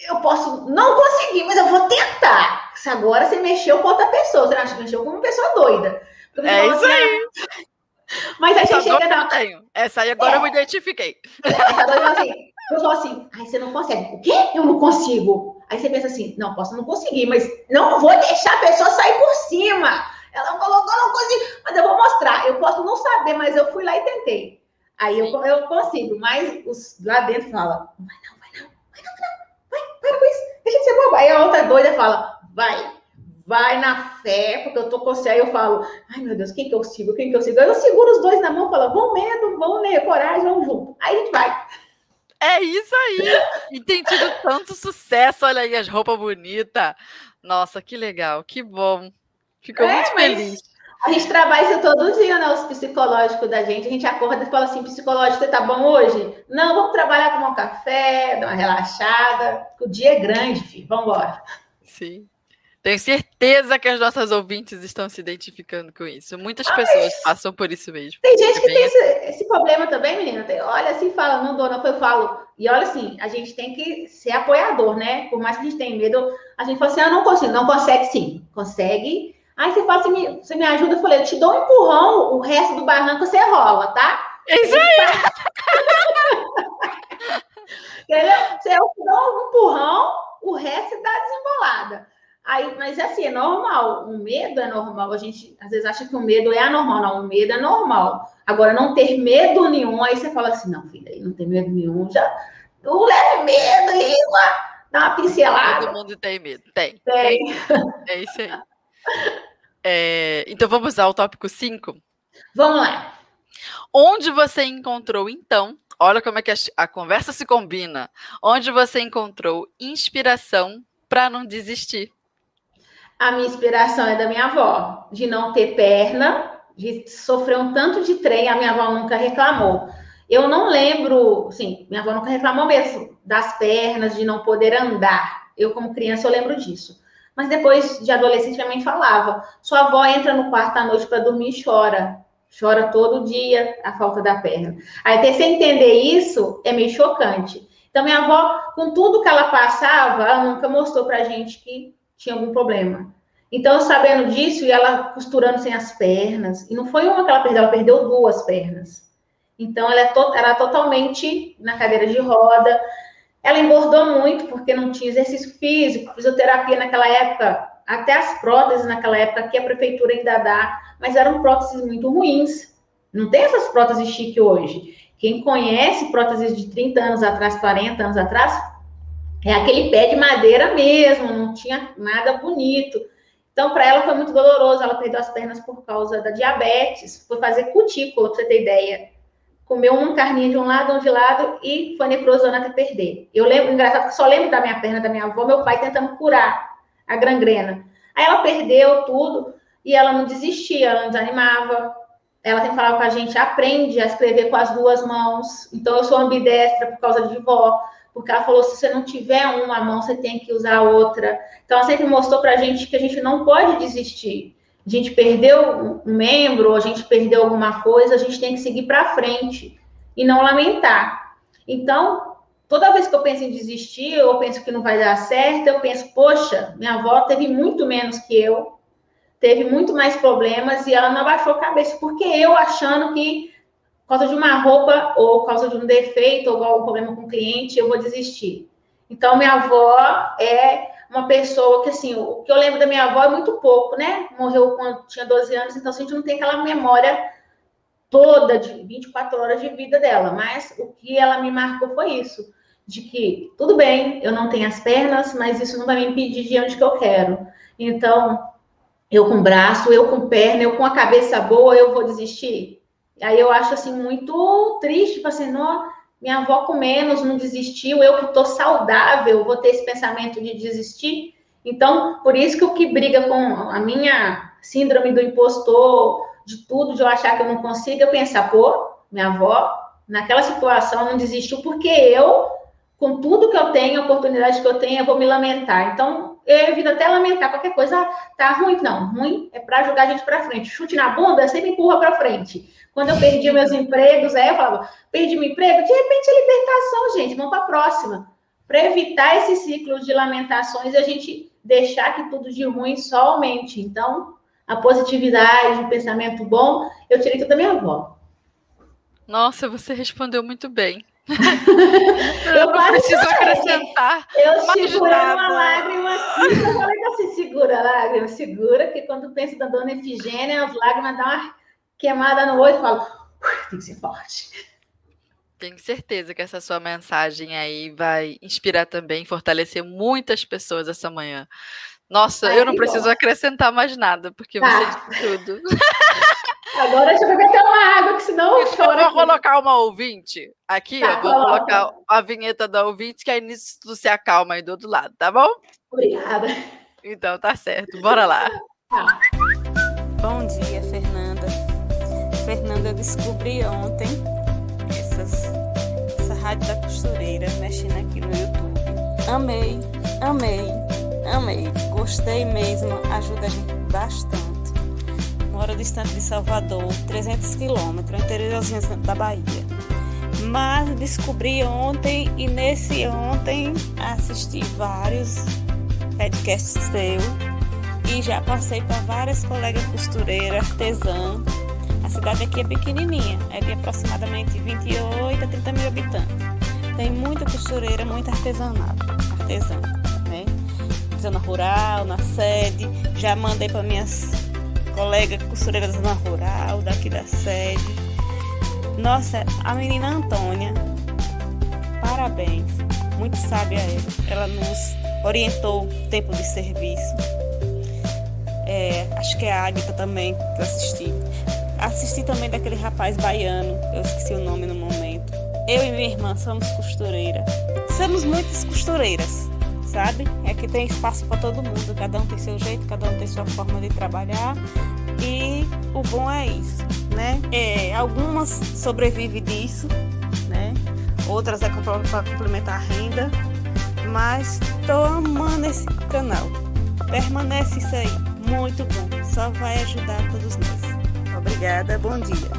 eu posso não conseguir, mas eu vou tentar. Se agora você mexeu com outra pessoa, você acha que mexeu com uma pessoa doida. É isso assim, aí. Mas aí Essa você chega na. Eu tenho. Essa aí agora é. eu me identifiquei. Essa doida assim, eu falo assim, aí você não consegue. O quê? Eu não consigo. Aí você pensa assim, não, posso não conseguir, mas não vou deixar a pessoa sair por cima. Ela colocou, não consigo, mas eu vou mostrar. Eu posso não saber, mas eu fui lá e tentei. Aí eu, eu consigo, mas os lá dentro fala, vai não, vai não, vai não, vai, vai, para com isso, deixa de ser boba. Aí a outra doida fala, vai, vai na fé, porque eu tô com você. Aí eu falo, ai meu Deus, quem que eu sigo, quem que eu sigo? Aí eu seguro os dois na mão e falo, vão medo, vão ler, coragem, vamos junto. Aí a gente vai. É isso aí! E tem tido tanto sucesso, olha aí as roupas bonitas. Nossa, que legal, que bom. Fico é, muito feliz. A gente trabalha isso todo dia, né? Os psicológicos da gente. A gente acorda e fala assim: psicológico, você tá bom hoje? Não, vamos trabalhar, tomar um café, dar uma relaxada. O dia é grande, filho. Vamos embora. Sim. Tenho certeza que as nossas ouvintes estão se identificando com isso. Muitas pessoas passam por isso mesmo. Tem gente que tem esse, esse, problema também, menina. Tem, olha assim, fala, não dou, não eu falo. E olha assim, a gente tem que ser apoiador, né? Por mais que a gente tenha medo, a gente fala assim, ah, não consigo. Não consegue sim. Consegue. Aí você fala assim, você me ajuda, eu falei, eu te dou um empurrão, o resto do barranco você rola, tá? É isso aí! Entendeu? Você eu te dou um empurrão, o resto dá desembolada. Aí, mas assim, é normal. O medo é normal. A gente às vezes acha que o medo é anormal. Não, o medo é normal. Agora, não ter medo nenhum, aí você fala assim, não, filha, não tem medo nenhum, já. Não leve medo, língua. Dá uma pincelada. Todo mundo tem medo. Tem. Tem. É isso aí. É, então vamos ao tópico 5? Vamos lá. Onde você encontrou, então, olha como é que a, a conversa se combina. Onde você encontrou inspiração para não desistir? A minha inspiração é da minha avó, de não ter perna, de sofrer um tanto de trem, a minha avó nunca reclamou. Eu não lembro, sim, minha avó nunca reclamou mesmo das pernas, de não poder andar. Eu, como criança, eu lembro disso. Mas depois de adolescente, minha mãe falava: sua avó entra no quarto à noite para dormir e chora. Chora todo dia a falta da perna. Aí, até você entender isso, é meio chocante. Então, minha avó, com tudo que ela passava, ela nunca mostrou pra gente que tinha algum problema. Então, sabendo disso, e ela costurando sem as pernas, e não foi uma que ela perdeu, ela perdeu duas pernas. Então, ela, é to era totalmente na cadeira de roda. Ela engordou muito porque não tinha exercício físico, fisioterapia naquela época, até as próteses naquela época que a prefeitura ainda dá, mas eram próteses muito ruins. Não tem essas próteses chique hoje. Quem conhece próteses de 30 anos atrás, 40 anos atrás, é aquele pé de madeira mesmo, não tinha nada bonito. Então, para ela foi muito doloroso, ela perdeu as pernas por causa da diabetes, foi fazer cutícula, para você ter ideia. Comeu uma carninha de um lado, um de lado, e foi necrosando até perder. Eu lembro, engraçado que só lembro da minha perna, da minha avó, meu pai tentando curar a gangrena. Aí ela perdeu tudo, e ela não desistia, ela não desanimava. Ela tem falado com a gente, aprende a escrever com as duas mãos. Então, eu sou ambidestra por causa de vó porque ela falou: se você não tiver uma mão, você tem que usar a outra. Então, ela sempre mostrou para a gente que a gente não pode desistir. A gente perdeu um membro, a gente perdeu alguma coisa, a gente tem que seguir para frente e não lamentar. Então, toda vez que eu penso em desistir, eu penso que não vai dar certo, eu penso, poxa, minha avó teve muito menos que eu, teve muito mais problemas e ela não abaixou a cabeça, porque eu achando que por causa de uma roupa ou por causa de um defeito ou algum problema com o cliente, eu vou desistir. Então, minha avó é uma pessoa que, assim, o que eu lembro da minha avó é muito pouco, né? Morreu quando tinha 12 anos, então assim, a gente não tem aquela memória toda de 24 horas de vida dela, mas o que ela me marcou foi isso, de que tudo bem, eu não tenho as pernas, mas isso não vai me impedir de ir onde que eu quero. Então, eu com braço, eu com perna, eu com a cabeça boa, eu vou desistir? Aí eu acho assim muito triste, tipo assim, não, minha avó com menos não desistiu, eu que estou saudável vou ter esse pensamento de desistir. Então, por isso que o que briga com a minha síndrome do impostor, de tudo, de eu achar que eu não consigo, eu pensar, pô, minha avó naquela situação, não desistiu, porque eu, com tudo que eu tenho, a oportunidade que eu tenho, eu vou me lamentar. Então, eu evito até lamentar qualquer coisa, ah, tá ruim, não. Ruim é para jogar a gente para frente. Chute na bunda, sempre empurra para frente. Quando eu perdi meus empregos, aí eu falava, perdi meu emprego, de repente é libertação, gente, vamos para a próxima. Para evitar esse ciclo de lamentações, a gente deixar que tudo de ruim só aumente. Então, a positividade, o pensamento bom, eu tirei tudo da minha avó. Nossa, você respondeu muito bem. [LAUGHS] eu não preciso acrescentar. Eu segurei uma lágrima aqui. Eu falei assim, segura a lágrima, segura, que quando penso da dona Efigênia, as lágrimas dão uma queimada no olho e falo, tem que ser forte. Tenho certeza que essa sua mensagem aí vai inspirar também, fortalecer muitas pessoas essa manhã. Nossa, Ai, eu não preciso bom. acrescentar mais nada, porque tá. você disse tudo. [LAUGHS] Agora deixa eu beber uma água, que senão eu choro. Eu vou colocar uma ouvinte aqui, tá, eu vou coloca. colocar a vinheta da ouvinte, que aí nisso tu se acalma aí do outro lado, tá bom? Obrigada. Então tá certo, bora lá. Tá. Bom dia. Fernanda, eu descobri ontem essas, essa rádio da costureira mexendo aqui no YouTube. Amei, amei, amei. Gostei mesmo, ajuda a gente bastante moro distante de Salvador, 300 quilômetros, interiorzinho da Bahia. Mas descobri ontem e nesse ontem assisti vários podcasts seu e já passei para várias colegas costureiras, artesãs. A cidade aqui é pequenininha, é de aproximadamente 28 a 30 mil habitantes. Tem muita costureira, muito artesanato, artesã, né? Zona rural, na sede. Já mandei para minhas colega costureira da zona rural, daqui da sede. Nossa, a menina Antônia, parabéns, muito sábia ela. Ela nos orientou o tempo de serviço. É, acho que é a Águita também que eu assisti. Assisti também daquele rapaz baiano, eu esqueci o nome no momento. Eu e minha irmã somos costureiras. Somos muitas costureiras sabe? É que tem espaço para todo mundo, cada um tem seu jeito, cada um tem sua forma de trabalhar e o bom é isso, né? É, algumas sobrevivem disso, né? Outras é para complementar a renda, mas estou amando esse canal. Permanece isso aí, muito bom, só vai ajudar todos nós. Obrigada, bom dia.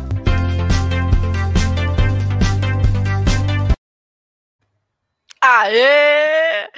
Aê!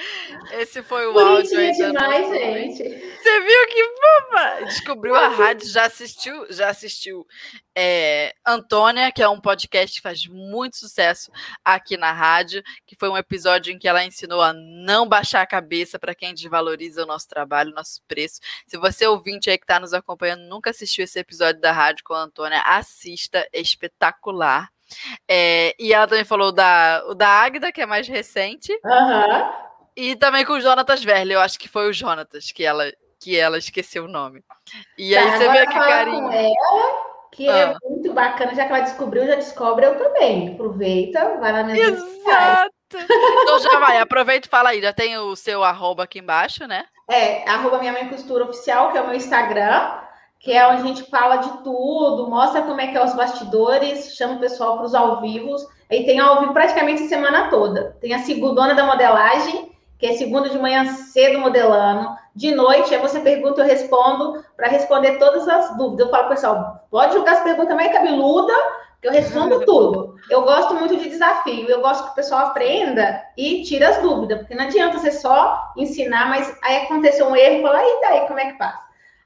Esse foi o áudio aí. demais, gente. Você viu que fofa? Descobriu a rádio, já assistiu, já assistiu é, Antônia, que é um podcast que faz muito sucesso aqui na rádio, que foi um episódio em que ela ensinou a não baixar a cabeça para quem desvaloriza o nosso trabalho, o nosso preço. Se você ouvinte aí que está nos acompanhando nunca assistiu esse episódio da rádio com a Antônia, assista, é espetacular. É, e ela também falou da, o da Águida, que é mais recente. Uhum. E também com o Jonatas Verle, eu acho que foi o Jonatas que ela, que ela esqueceu o nome. E aí tá, você vê que carinho. Ela, que é ah. é muito bacana, já que ela descobriu, já descobre eu também. Aproveita, vai lá nas Exato! Então já vai, aproveita e fala aí, já tem o seu arroba aqui embaixo, né? É, arroba minha mãe costura oficial, que é o meu Instagram que é onde a gente fala de tudo, mostra como é que é os bastidores, chama o pessoal para os ao vivos. Aí tem ao vivo praticamente a semana toda. Tem a segundona da modelagem, que é segunda de manhã cedo modelando. De noite, aí você pergunta, eu respondo, para responder todas as dúvidas. Eu falo, pessoal, pode jogar as perguntas mais cabeluda, que eu respondo [LAUGHS] tudo. Eu gosto muito de desafio, eu gosto que o pessoal aprenda e tire as dúvidas, porque não adianta você só ensinar, mas aí aconteceu um erro, fala, e daí, como é que faz?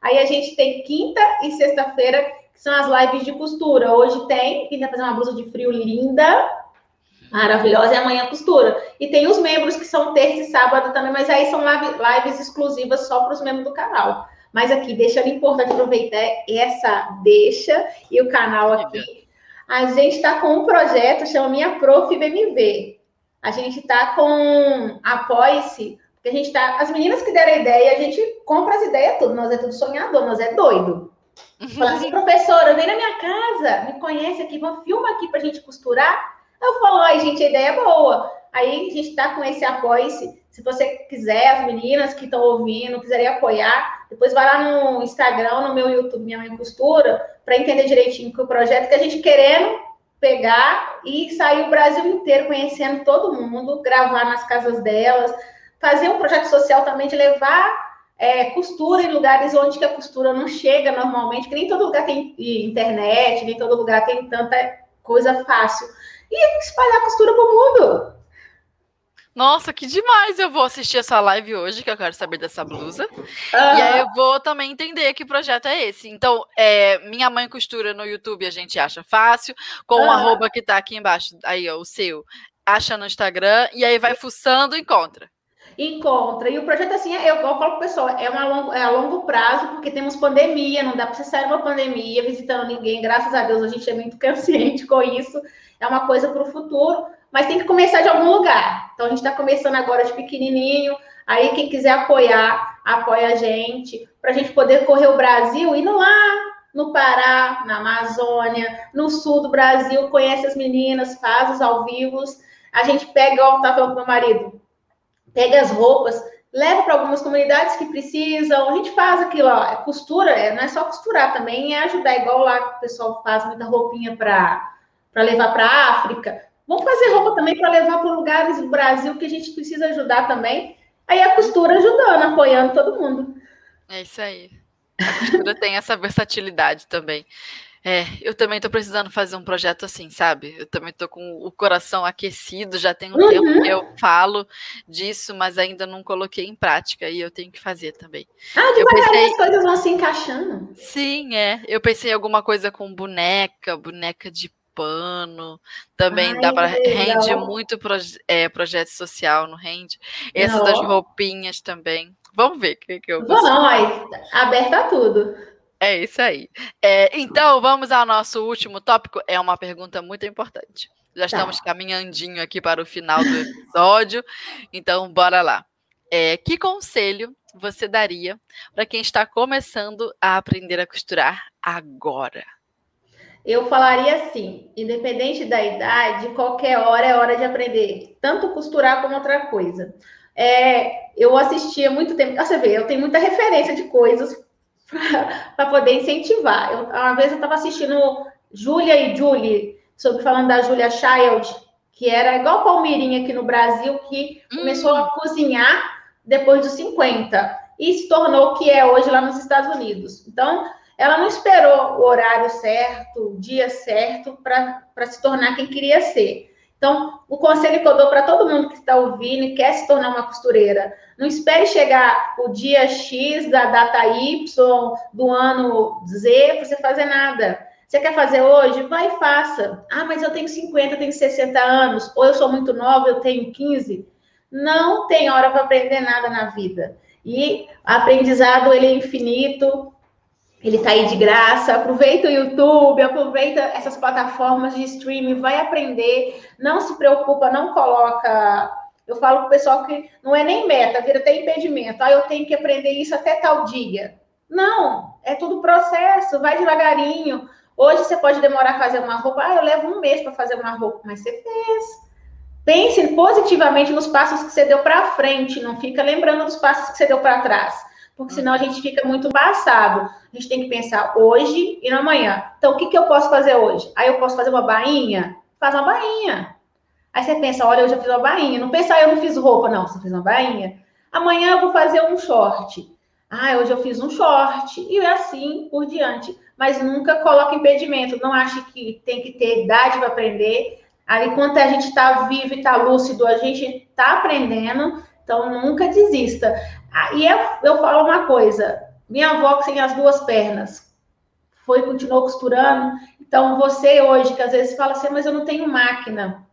Aí a gente tem quinta e sexta-feira, que são as lives de costura. Hoje tem, quem quer fazer uma blusa de frio linda, maravilhosa, e amanhã costura. E tem os membros que são terça e sábado também, mas aí são lives exclusivas só para os membros do canal. Mas aqui, deixa importante aproveitar essa deixa e o canal aqui. A gente está com um projeto, chama Minha Prof BMV. A gente está com Apoie-se que a gente tá. As meninas que deram a ideia, a gente compra as ideias tudo. Nós é tudo sonhador, nós é doido. Fala assim, [LAUGHS] professora, vem na minha casa, me conhece aqui, vamos filma aqui pra gente costurar. Eu falo, ai, gente, a ideia é boa. Aí a gente tá com esse apoio. Se, se você quiser, as meninas que estão ouvindo, quiserem apoiar, depois vai lá no Instagram, no meu YouTube, Minha Mãe Costura, para entender direitinho que o projeto que a gente querendo pegar e sair o Brasil inteiro conhecendo todo mundo, gravar nas casas delas, fazer um projeto social também de levar é, costura em lugares onde a costura não chega normalmente, que nem todo lugar tem internet, nem todo lugar tem tanta coisa fácil. E espalhar costura para o mundo. Nossa, que demais! Eu vou assistir essa live hoje, que eu quero saber dessa blusa. E aí eu vou também entender que projeto é esse. Então, é, minha mãe costura no YouTube, a gente acha fácil, com o arroba que tá aqui embaixo, aí, ó, o seu, acha no Instagram, e aí vai fuçando e encontra encontra. E o projeto, assim, é, eu, eu falo para o pessoal, é, uma é a longo prazo, porque temos pandemia, não dá para você sair uma pandemia visitando ninguém. Graças a Deus, a gente é muito [LAUGHS] consciente com isso. É uma coisa para o futuro mas tem que começar de algum lugar. Então a gente está começando agora de pequenininho. Aí quem quiser apoiar, apoia a gente, para a gente poder correr o Brasil, indo lá no Pará, na Amazônia, no sul do Brasil, conhece as meninas, faz os ao vivos. A gente pega, ó, tá falando com meu marido, pega as roupas, leva para algumas comunidades que precisam, a gente faz aquilo, ó, é costura, é, não é só costurar também, é ajudar, igual lá o pessoal faz muita roupinha para levar para a África. Vamos fazer roupa também para levar para lugares do Brasil que a gente precisa ajudar também. Aí a costura ajudando, apoiando todo mundo. É isso aí. A costura tem essa versatilidade também. É, eu também estou precisando fazer um projeto assim, sabe? Eu também estou com o coração aquecido, já tem um uhum. tempo que eu falo disso, mas ainda não coloquei em prática e eu tenho que fazer também. Ah, devagarinho pensei... as coisas vão se encaixando. Sim, é. Eu pensei em alguma coisa com boneca, boneca de pano, também Ai, dá para rende muito proje é, projeto social, não rende. Essas das roupinhas também. Vamos ver o que, que eu vou. Não, aberta a tudo. É isso aí. É, então, vamos ao nosso último tópico. É uma pergunta muito importante. Já tá. estamos caminhandinho aqui para o final do episódio. Então, bora lá. É, que conselho você daria para quem está começando a aprender a costurar agora? eu falaria assim: independente da idade, qualquer hora é hora de aprender, tanto costurar como outra coisa. É, eu assistia muito tempo, você vê, eu tenho muita referência de coisas [LAUGHS] para poder incentivar. Eu, uma vez eu estava assistindo Julia e Julie, sobre falando da Julia Child, que era igual Palmeirinha aqui no Brasil, que hum. começou a cozinhar depois dos 50 e se tornou o que é hoje lá nos Estados Unidos. Então, ela não esperou o horário certo, o dia certo, para se tornar quem queria ser. Então, o conselho que eu dou para todo mundo que está ouvindo e quer se tornar uma costureira, não espere chegar o dia X da data Y do ano Z para você fazer nada. Você quer fazer hoje? Vai e faça. Ah, mas eu tenho 50, eu tenho 60 anos, ou eu sou muito nova, eu tenho 15. Não tem hora para aprender nada na vida. E aprendizado ele é infinito, ele está aí de graça. Aproveita o YouTube, aproveita essas plataformas de streaming, vai aprender. Não se preocupa, não coloca. Eu falo para o pessoal que não é nem meta, vira até impedimento. Ah, eu tenho que aprender isso até tal dia. Não, é tudo processo, vai devagarinho. Hoje você pode demorar a fazer uma roupa. Ah, eu levo um mês para fazer uma roupa, mas você fez. Pense positivamente nos passos que você deu para frente, não fica lembrando dos passos que você deu para trás porque senão a gente fica muito passado. A gente tem que pensar hoje e no amanhã. Então, o que, que eu posso fazer hoje? Aí eu posso fazer uma bainha? Faz uma bainha. Aí você pensa, olha, eu já fiz uma bainha. Não pensa, ah, eu não fiz roupa. Não, você fez uma bainha. Amanhã eu vou fazer um short. Ah, hoje eu fiz um short. E assim por diante. Mas nunca coloque impedimento. Não ache que tem que ter idade para aprender. Aí, quando a gente está vivo e está lúcido, a gente está aprendendo. Então, nunca desista. E eu, eu falo uma coisa: minha avó que tem as duas pernas foi continuou costurando. Então, você hoje, que às vezes fala assim, mas eu não tenho máquina,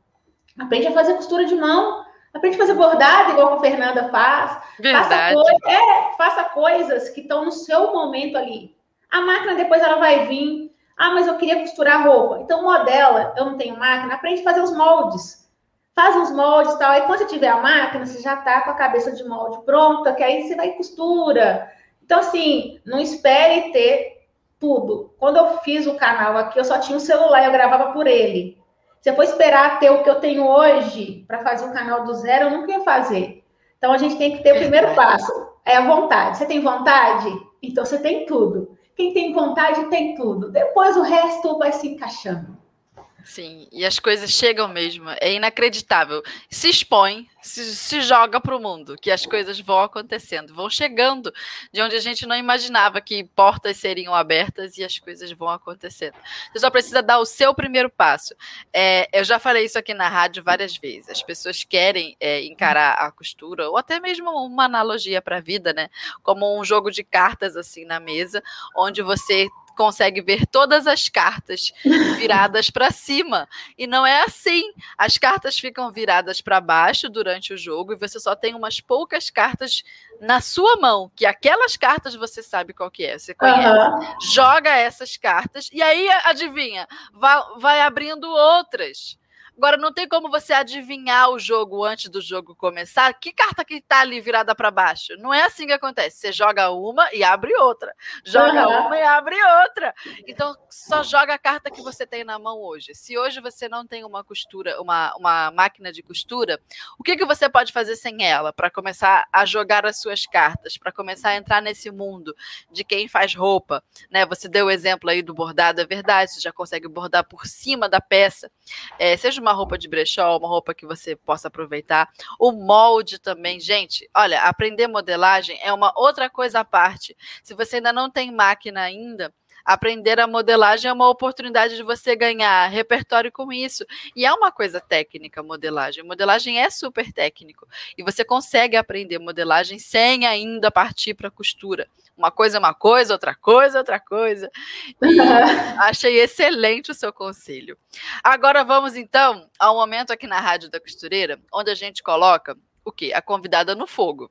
aprende a fazer costura de mão. Aprende a fazer bordado, igual a Fernanda faz. Verdade. Faça, coi é, faça coisas que estão no seu momento ali. A máquina depois ela vai vir. Ah, mas eu queria costurar roupa. Então, modela, eu não tenho máquina, aprende a fazer os moldes faz uns moldes e tal. Aí quando você tiver a máquina, você já tá com a cabeça de molde pronta, que aí você vai costura. Então, assim, não espere ter tudo. Quando eu fiz o canal aqui, eu só tinha um celular, eu gravava por ele. Se eu for esperar ter o que eu tenho hoje para fazer um canal do zero, eu nunca ia fazer. Então, a gente tem que ter o primeiro passo, é a vontade. Você tem vontade? Então, você tem tudo. Quem tem vontade, tem tudo. Depois, o resto vai se encaixando. Sim, e as coisas chegam mesmo. É inacreditável. Se expõe, se, se joga para o mundo, que as coisas vão acontecendo, vão chegando de onde a gente não imaginava que portas seriam abertas e as coisas vão acontecendo. Você só precisa dar o seu primeiro passo. É, eu já falei isso aqui na rádio várias vezes. As pessoas querem é, encarar a costura, ou até mesmo uma analogia para a vida, né? Como um jogo de cartas assim na mesa, onde você consegue ver todas as cartas viradas para cima. E não é assim. As cartas ficam viradas para baixo durante o jogo e você só tem umas poucas cartas na sua mão, que aquelas cartas você sabe qual que é, você conhece. Uhum. Joga essas cartas e aí adivinha, vai, vai abrindo outras. Agora, não tem como você adivinhar o jogo antes do jogo começar. Que carta que tá ali virada para baixo? Não é assim que acontece. Você joga uma e abre outra. Joga uhum. uma e abre outra. Então, só joga a carta que você tem na mão hoje. Se hoje você não tem uma costura, uma, uma máquina de costura, o que, que você pode fazer sem ela para começar a jogar as suas cartas, para começar a entrar nesse mundo de quem faz roupa? Né? Você deu o exemplo aí do bordado, é verdade. Você já consegue bordar por cima da peça. É, seja uma roupa de brechó, uma roupa que você possa aproveitar. O molde também, gente. Olha, aprender modelagem é uma outra coisa à parte. Se você ainda não tem máquina ainda, aprender a modelagem é uma oportunidade de você ganhar repertório com isso. E é uma coisa técnica, modelagem. Modelagem é super técnico. E você consegue aprender modelagem sem ainda partir para costura. Uma coisa é uma coisa, outra coisa, outra coisa. E [LAUGHS] achei excelente o seu conselho. Agora vamos então ao momento aqui na Rádio da Costureira, onde a gente coloca o quê? A convidada no fogo.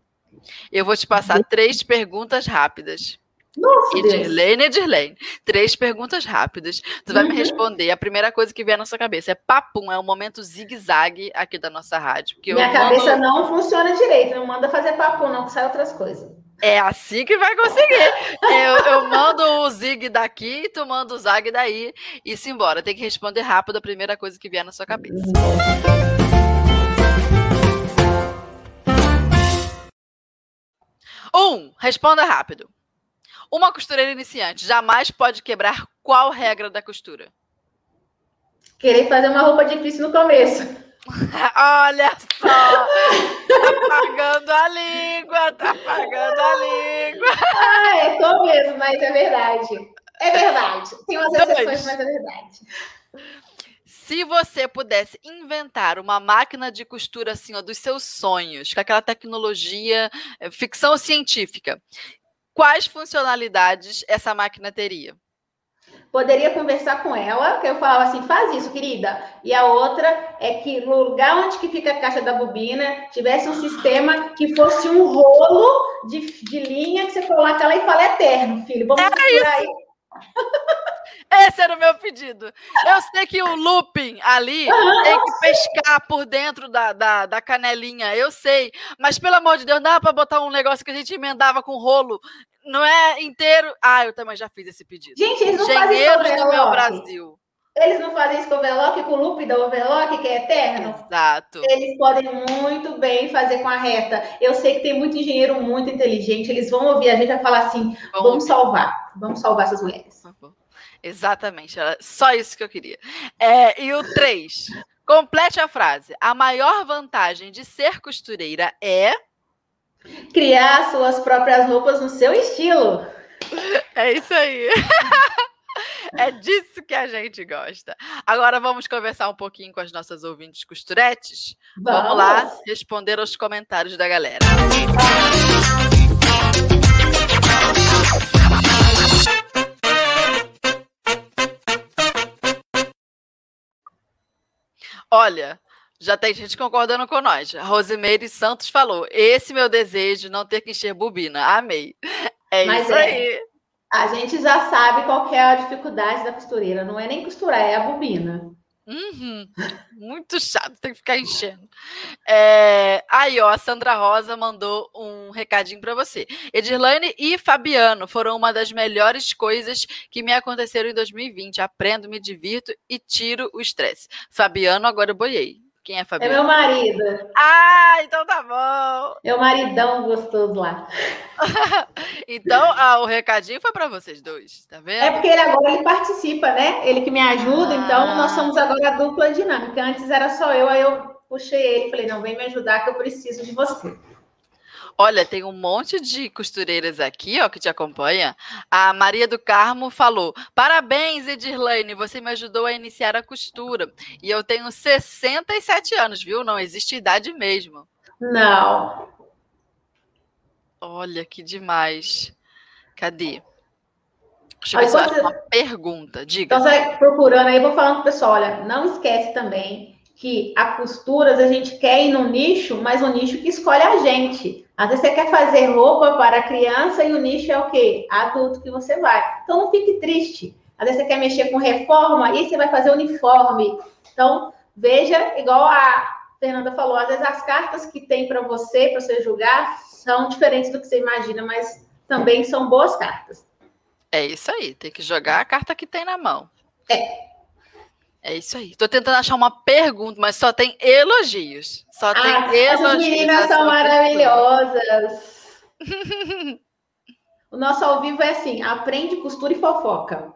Eu vou te passar três perguntas rápidas. Nossa, Edirlene, Edirlene. Três perguntas rápidas. Tu vai uhum. me responder. A primeira coisa que vier na sua cabeça é papum, é o momento zigue-zague aqui da nossa rádio. Minha cabeça mando... não funciona direito, não manda fazer papum, não, que sai outras coisas. É assim que vai conseguir. Eu, eu mando o zig daqui, tu manda o zag daí e se embora. Tem que responder rápido a primeira coisa que vier na sua cabeça. Um, responda rápido. Uma costureira iniciante jamais pode quebrar qual regra da costura? Querer fazer uma roupa difícil no começo. [LAUGHS] Olha só! Tá pagando a língua, tá pagando a língua. Ah, é, tô mesmo, mas é verdade. É verdade. Tem umas exceções, mas é verdade. Se você pudesse inventar uma máquina de costura assim, ó, dos seus sonhos, com aquela tecnologia, eh, ficção científica, quais funcionalidades essa máquina teria? Poderia conversar com ela, que eu falava assim, faz isso, querida. E a outra é que no lugar onde que fica a caixa da bobina, tivesse um sistema que fosse um rolo de, de linha que você coloca lá e fala eterno, filho. Vamos é isso. aí. [LAUGHS] Esse era o meu pedido. Eu sei que o looping ali tem que pescar por dentro da, da, da, canelinha, eu sei. Mas, pelo amor de Deus, dá para botar um negócio que a gente emendava com rolo não é inteiro. Ah, eu também já fiz esse pedido. Gente, eles não Engenheiros fazem isso do meu Brasil. Eles não fazem isso com o overlock, com o loop da overlock, que é eterno? Exato. Eles podem muito bem fazer com a reta. Eu sei que tem muito engenheiro muito inteligente, eles vão ouvir a gente vai falar assim: vamos, vamos salvar, vamos salvar essas mulheres. Exatamente, só isso que eu queria. É, e o 3. Complete a frase. A maior vantagem de ser costureira é. Criar suas próprias roupas no seu estilo. É isso aí. [LAUGHS] É disso que a gente gosta. Agora vamos conversar um pouquinho com as nossas ouvintes costuretes? Vamos, vamos lá responder aos comentários da galera. Olha, já tem gente concordando com nós. A Rosimeire Santos falou: esse meu desejo, não ter que encher bobina. Amei. É Mas isso é. aí. A gente já sabe qual é a dificuldade da costureira. Não é nem costurar, é a bobina. Uhum. Muito chato, tem que ficar enchendo. É... Aí, ó, a Sandra Rosa mandou um recadinho para você. Edirlane e Fabiano foram uma das melhores coisas que me aconteceram em 2020. Aprendo, me divirto e tiro o estresse. Fabiano, agora eu boiei Quem é É Fabiano? meu marido. Ah, então tá bom. Meu maridão gostoso lá. [LAUGHS] Então, ah, o recadinho foi para vocês dois, tá vendo? É porque ele agora ele participa, né? Ele que me ajuda, então Ah. nós somos agora a dupla dinâmica. Antes era só eu, aí eu puxei ele e falei, não, vem me ajudar que eu preciso de você. Olha, tem um monte de costureiras aqui, ó, que te acompanha. A Maria do Carmo falou: Parabéns, Edirlane, você me ajudou a iniciar a costura. E eu tenho 67 anos, viu? Não existe idade mesmo. Não. Olha que demais. Cadê? Deixa eu ver se acho uma pergunta. Diga. Então, você procurando aí, eu vou falando pro pessoal, olha, não esquece também que a costuras a gente quer ir no nicho, mas o nicho que escolhe a gente. Às vezes você quer fazer roupa para criança e o nicho é o quê? Adulto que você vai. Então não fique triste. Às vezes você quer mexer com reforma, aí você vai fazer uniforme. Então, veja, igual a Fernanda falou, às vezes as cartas que tem para você, para você julgar, são diferentes do que você imagina, mas também são boas cartas. É isso aí, tem que jogar a carta que tem na mão. É. É isso aí. Tô tentando achar uma pergunta, mas só tem elogios. Só tem Ah, elogios. essas meninas são maravilhosas. [LAUGHS] O nosso ao vivo é assim: aprende, costura e fofoca.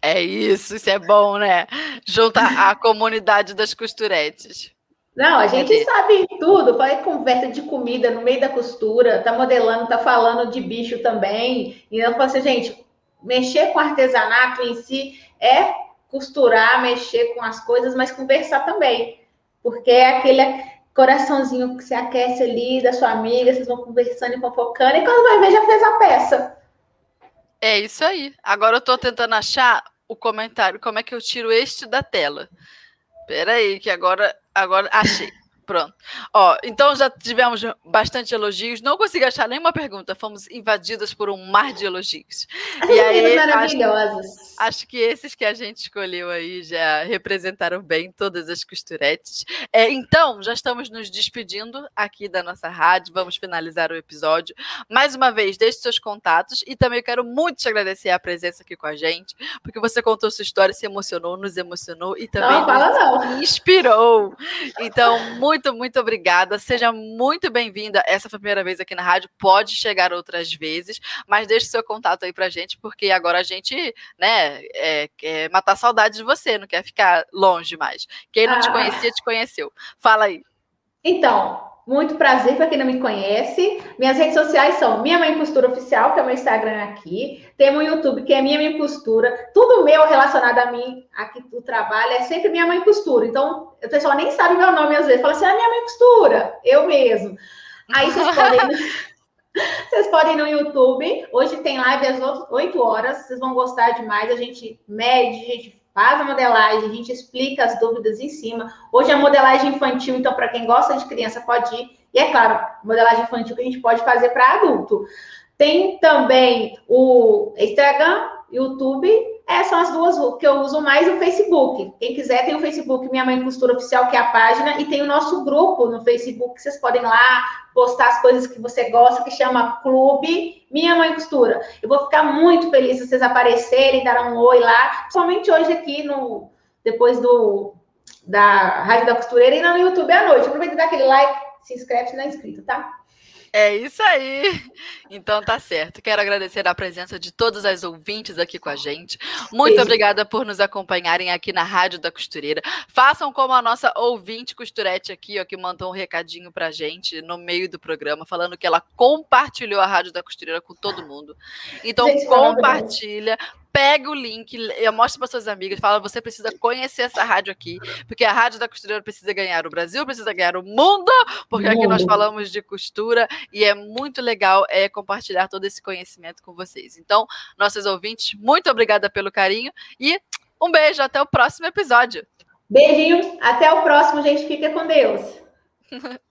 É isso, isso é bom, né? Junta a [LAUGHS] comunidade das costuretes. Não, a gente sabe tudo. Vai conversa de comida no meio da costura, tá modelando, tá falando de bicho também. E eu falo assim, gente, mexer com artesanato em si é costurar, mexer com as coisas, mas conversar também. Porque é aquele coraçãozinho que se aquece ali da sua amiga, vocês vão conversando e fofocando, e quando vai ver, já fez a peça. É isso aí. Agora eu tô tentando achar o comentário. Como é que eu tiro este da tela? Peraí, que agora, agora achei. Pronto. Ó, então já tivemos bastante elogios. Não consegui achar nenhuma pergunta. Fomos invadidas por um mar de elogios. E aí, meninas acho-. Acho que esses que a gente escolheu aí já representaram bem todas as costuretes. É, então, já estamos nos despedindo aqui da nossa rádio. Vamos finalizar o episódio. Mais uma vez, deixe seus contatos e também quero muito te agradecer a presença aqui com a gente, porque você contou sua história, se emocionou, nos emocionou e também Não, não. inspirou. Então, muito, muito obrigada. Seja muito bem-vinda. Essa foi a primeira vez aqui na rádio. Pode chegar outras vezes, mas deixe seu contato aí pra gente, porque agora a gente, né, é, quer matar saudade de você, não quer ficar longe mais. Quem não te Ah. conhecia, te conheceu. Fala aí. Então, muito prazer para quem não me conhece. Minhas redes sociais são Minha Mãe Costura Oficial, que é o meu Instagram aqui. Tem o YouTube, que é Minha Mãe Costura. Tudo meu relacionado a mim, aqui do trabalho, é sempre Minha Mãe Costura. Então, o pessoal nem sabe meu nome às vezes. Fala assim, ah, Minha Mãe Costura. Eu mesmo. Aí vocês [LAUGHS] podem... [LAUGHS] Vocês podem ir no YouTube. Hoje tem live às 8 horas. Vocês vão gostar demais. A gente mede, a gente faz a modelagem, a gente explica as dúvidas em cima. Hoje é modelagem infantil, então para quem gosta de criança pode ir. E é claro, modelagem infantil que a gente pode fazer para adulto. Tem também o Instagram, YouTube, essas são as duas que eu uso mais o Facebook. Quem quiser tem o Facebook Minha Mãe Costura Oficial, que é a página, e tem o nosso grupo no Facebook, vocês podem lá postar as coisas que você gosta, que chama Clube Minha Mãe Costura. Eu vou ficar muito feliz se vocês aparecerem, dar um oi lá, principalmente hoje aqui no depois do da Rádio da Costureira e no YouTube à noite. Aproveita e dá aquele like, se inscreve se não é inscrito, tá? É isso aí. Então tá certo. Quero agradecer a presença de todas as ouvintes aqui com a gente. Muito Beijo. obrigada por nos acompanharem aqui na Rádio da Costureira. Façam como a nossa ouvinte costurete aqui, ó, que mandou um recadinho pra gente no meio do programa, falando que ela compartilhou a Rádio da Costureira com todo mundo. Então Gente, compartilha. Pega o link, e mostra para suas amigas, fala, você precisa conhecer essa rádio aqui, porque a Rádio da Costureira precisa ganhar o Brasil, precisa ganhar o mundo, porque aqui nós falamos de costura e é muito legal é compartilhar todo esse conhecimento com vocês. Então, nossos ouvintes, muito obrigada pelo carinho e um beijo, até o próximo episódio. Beijinho, até o próximo, gente. Fica com Deus. [LAUGHS]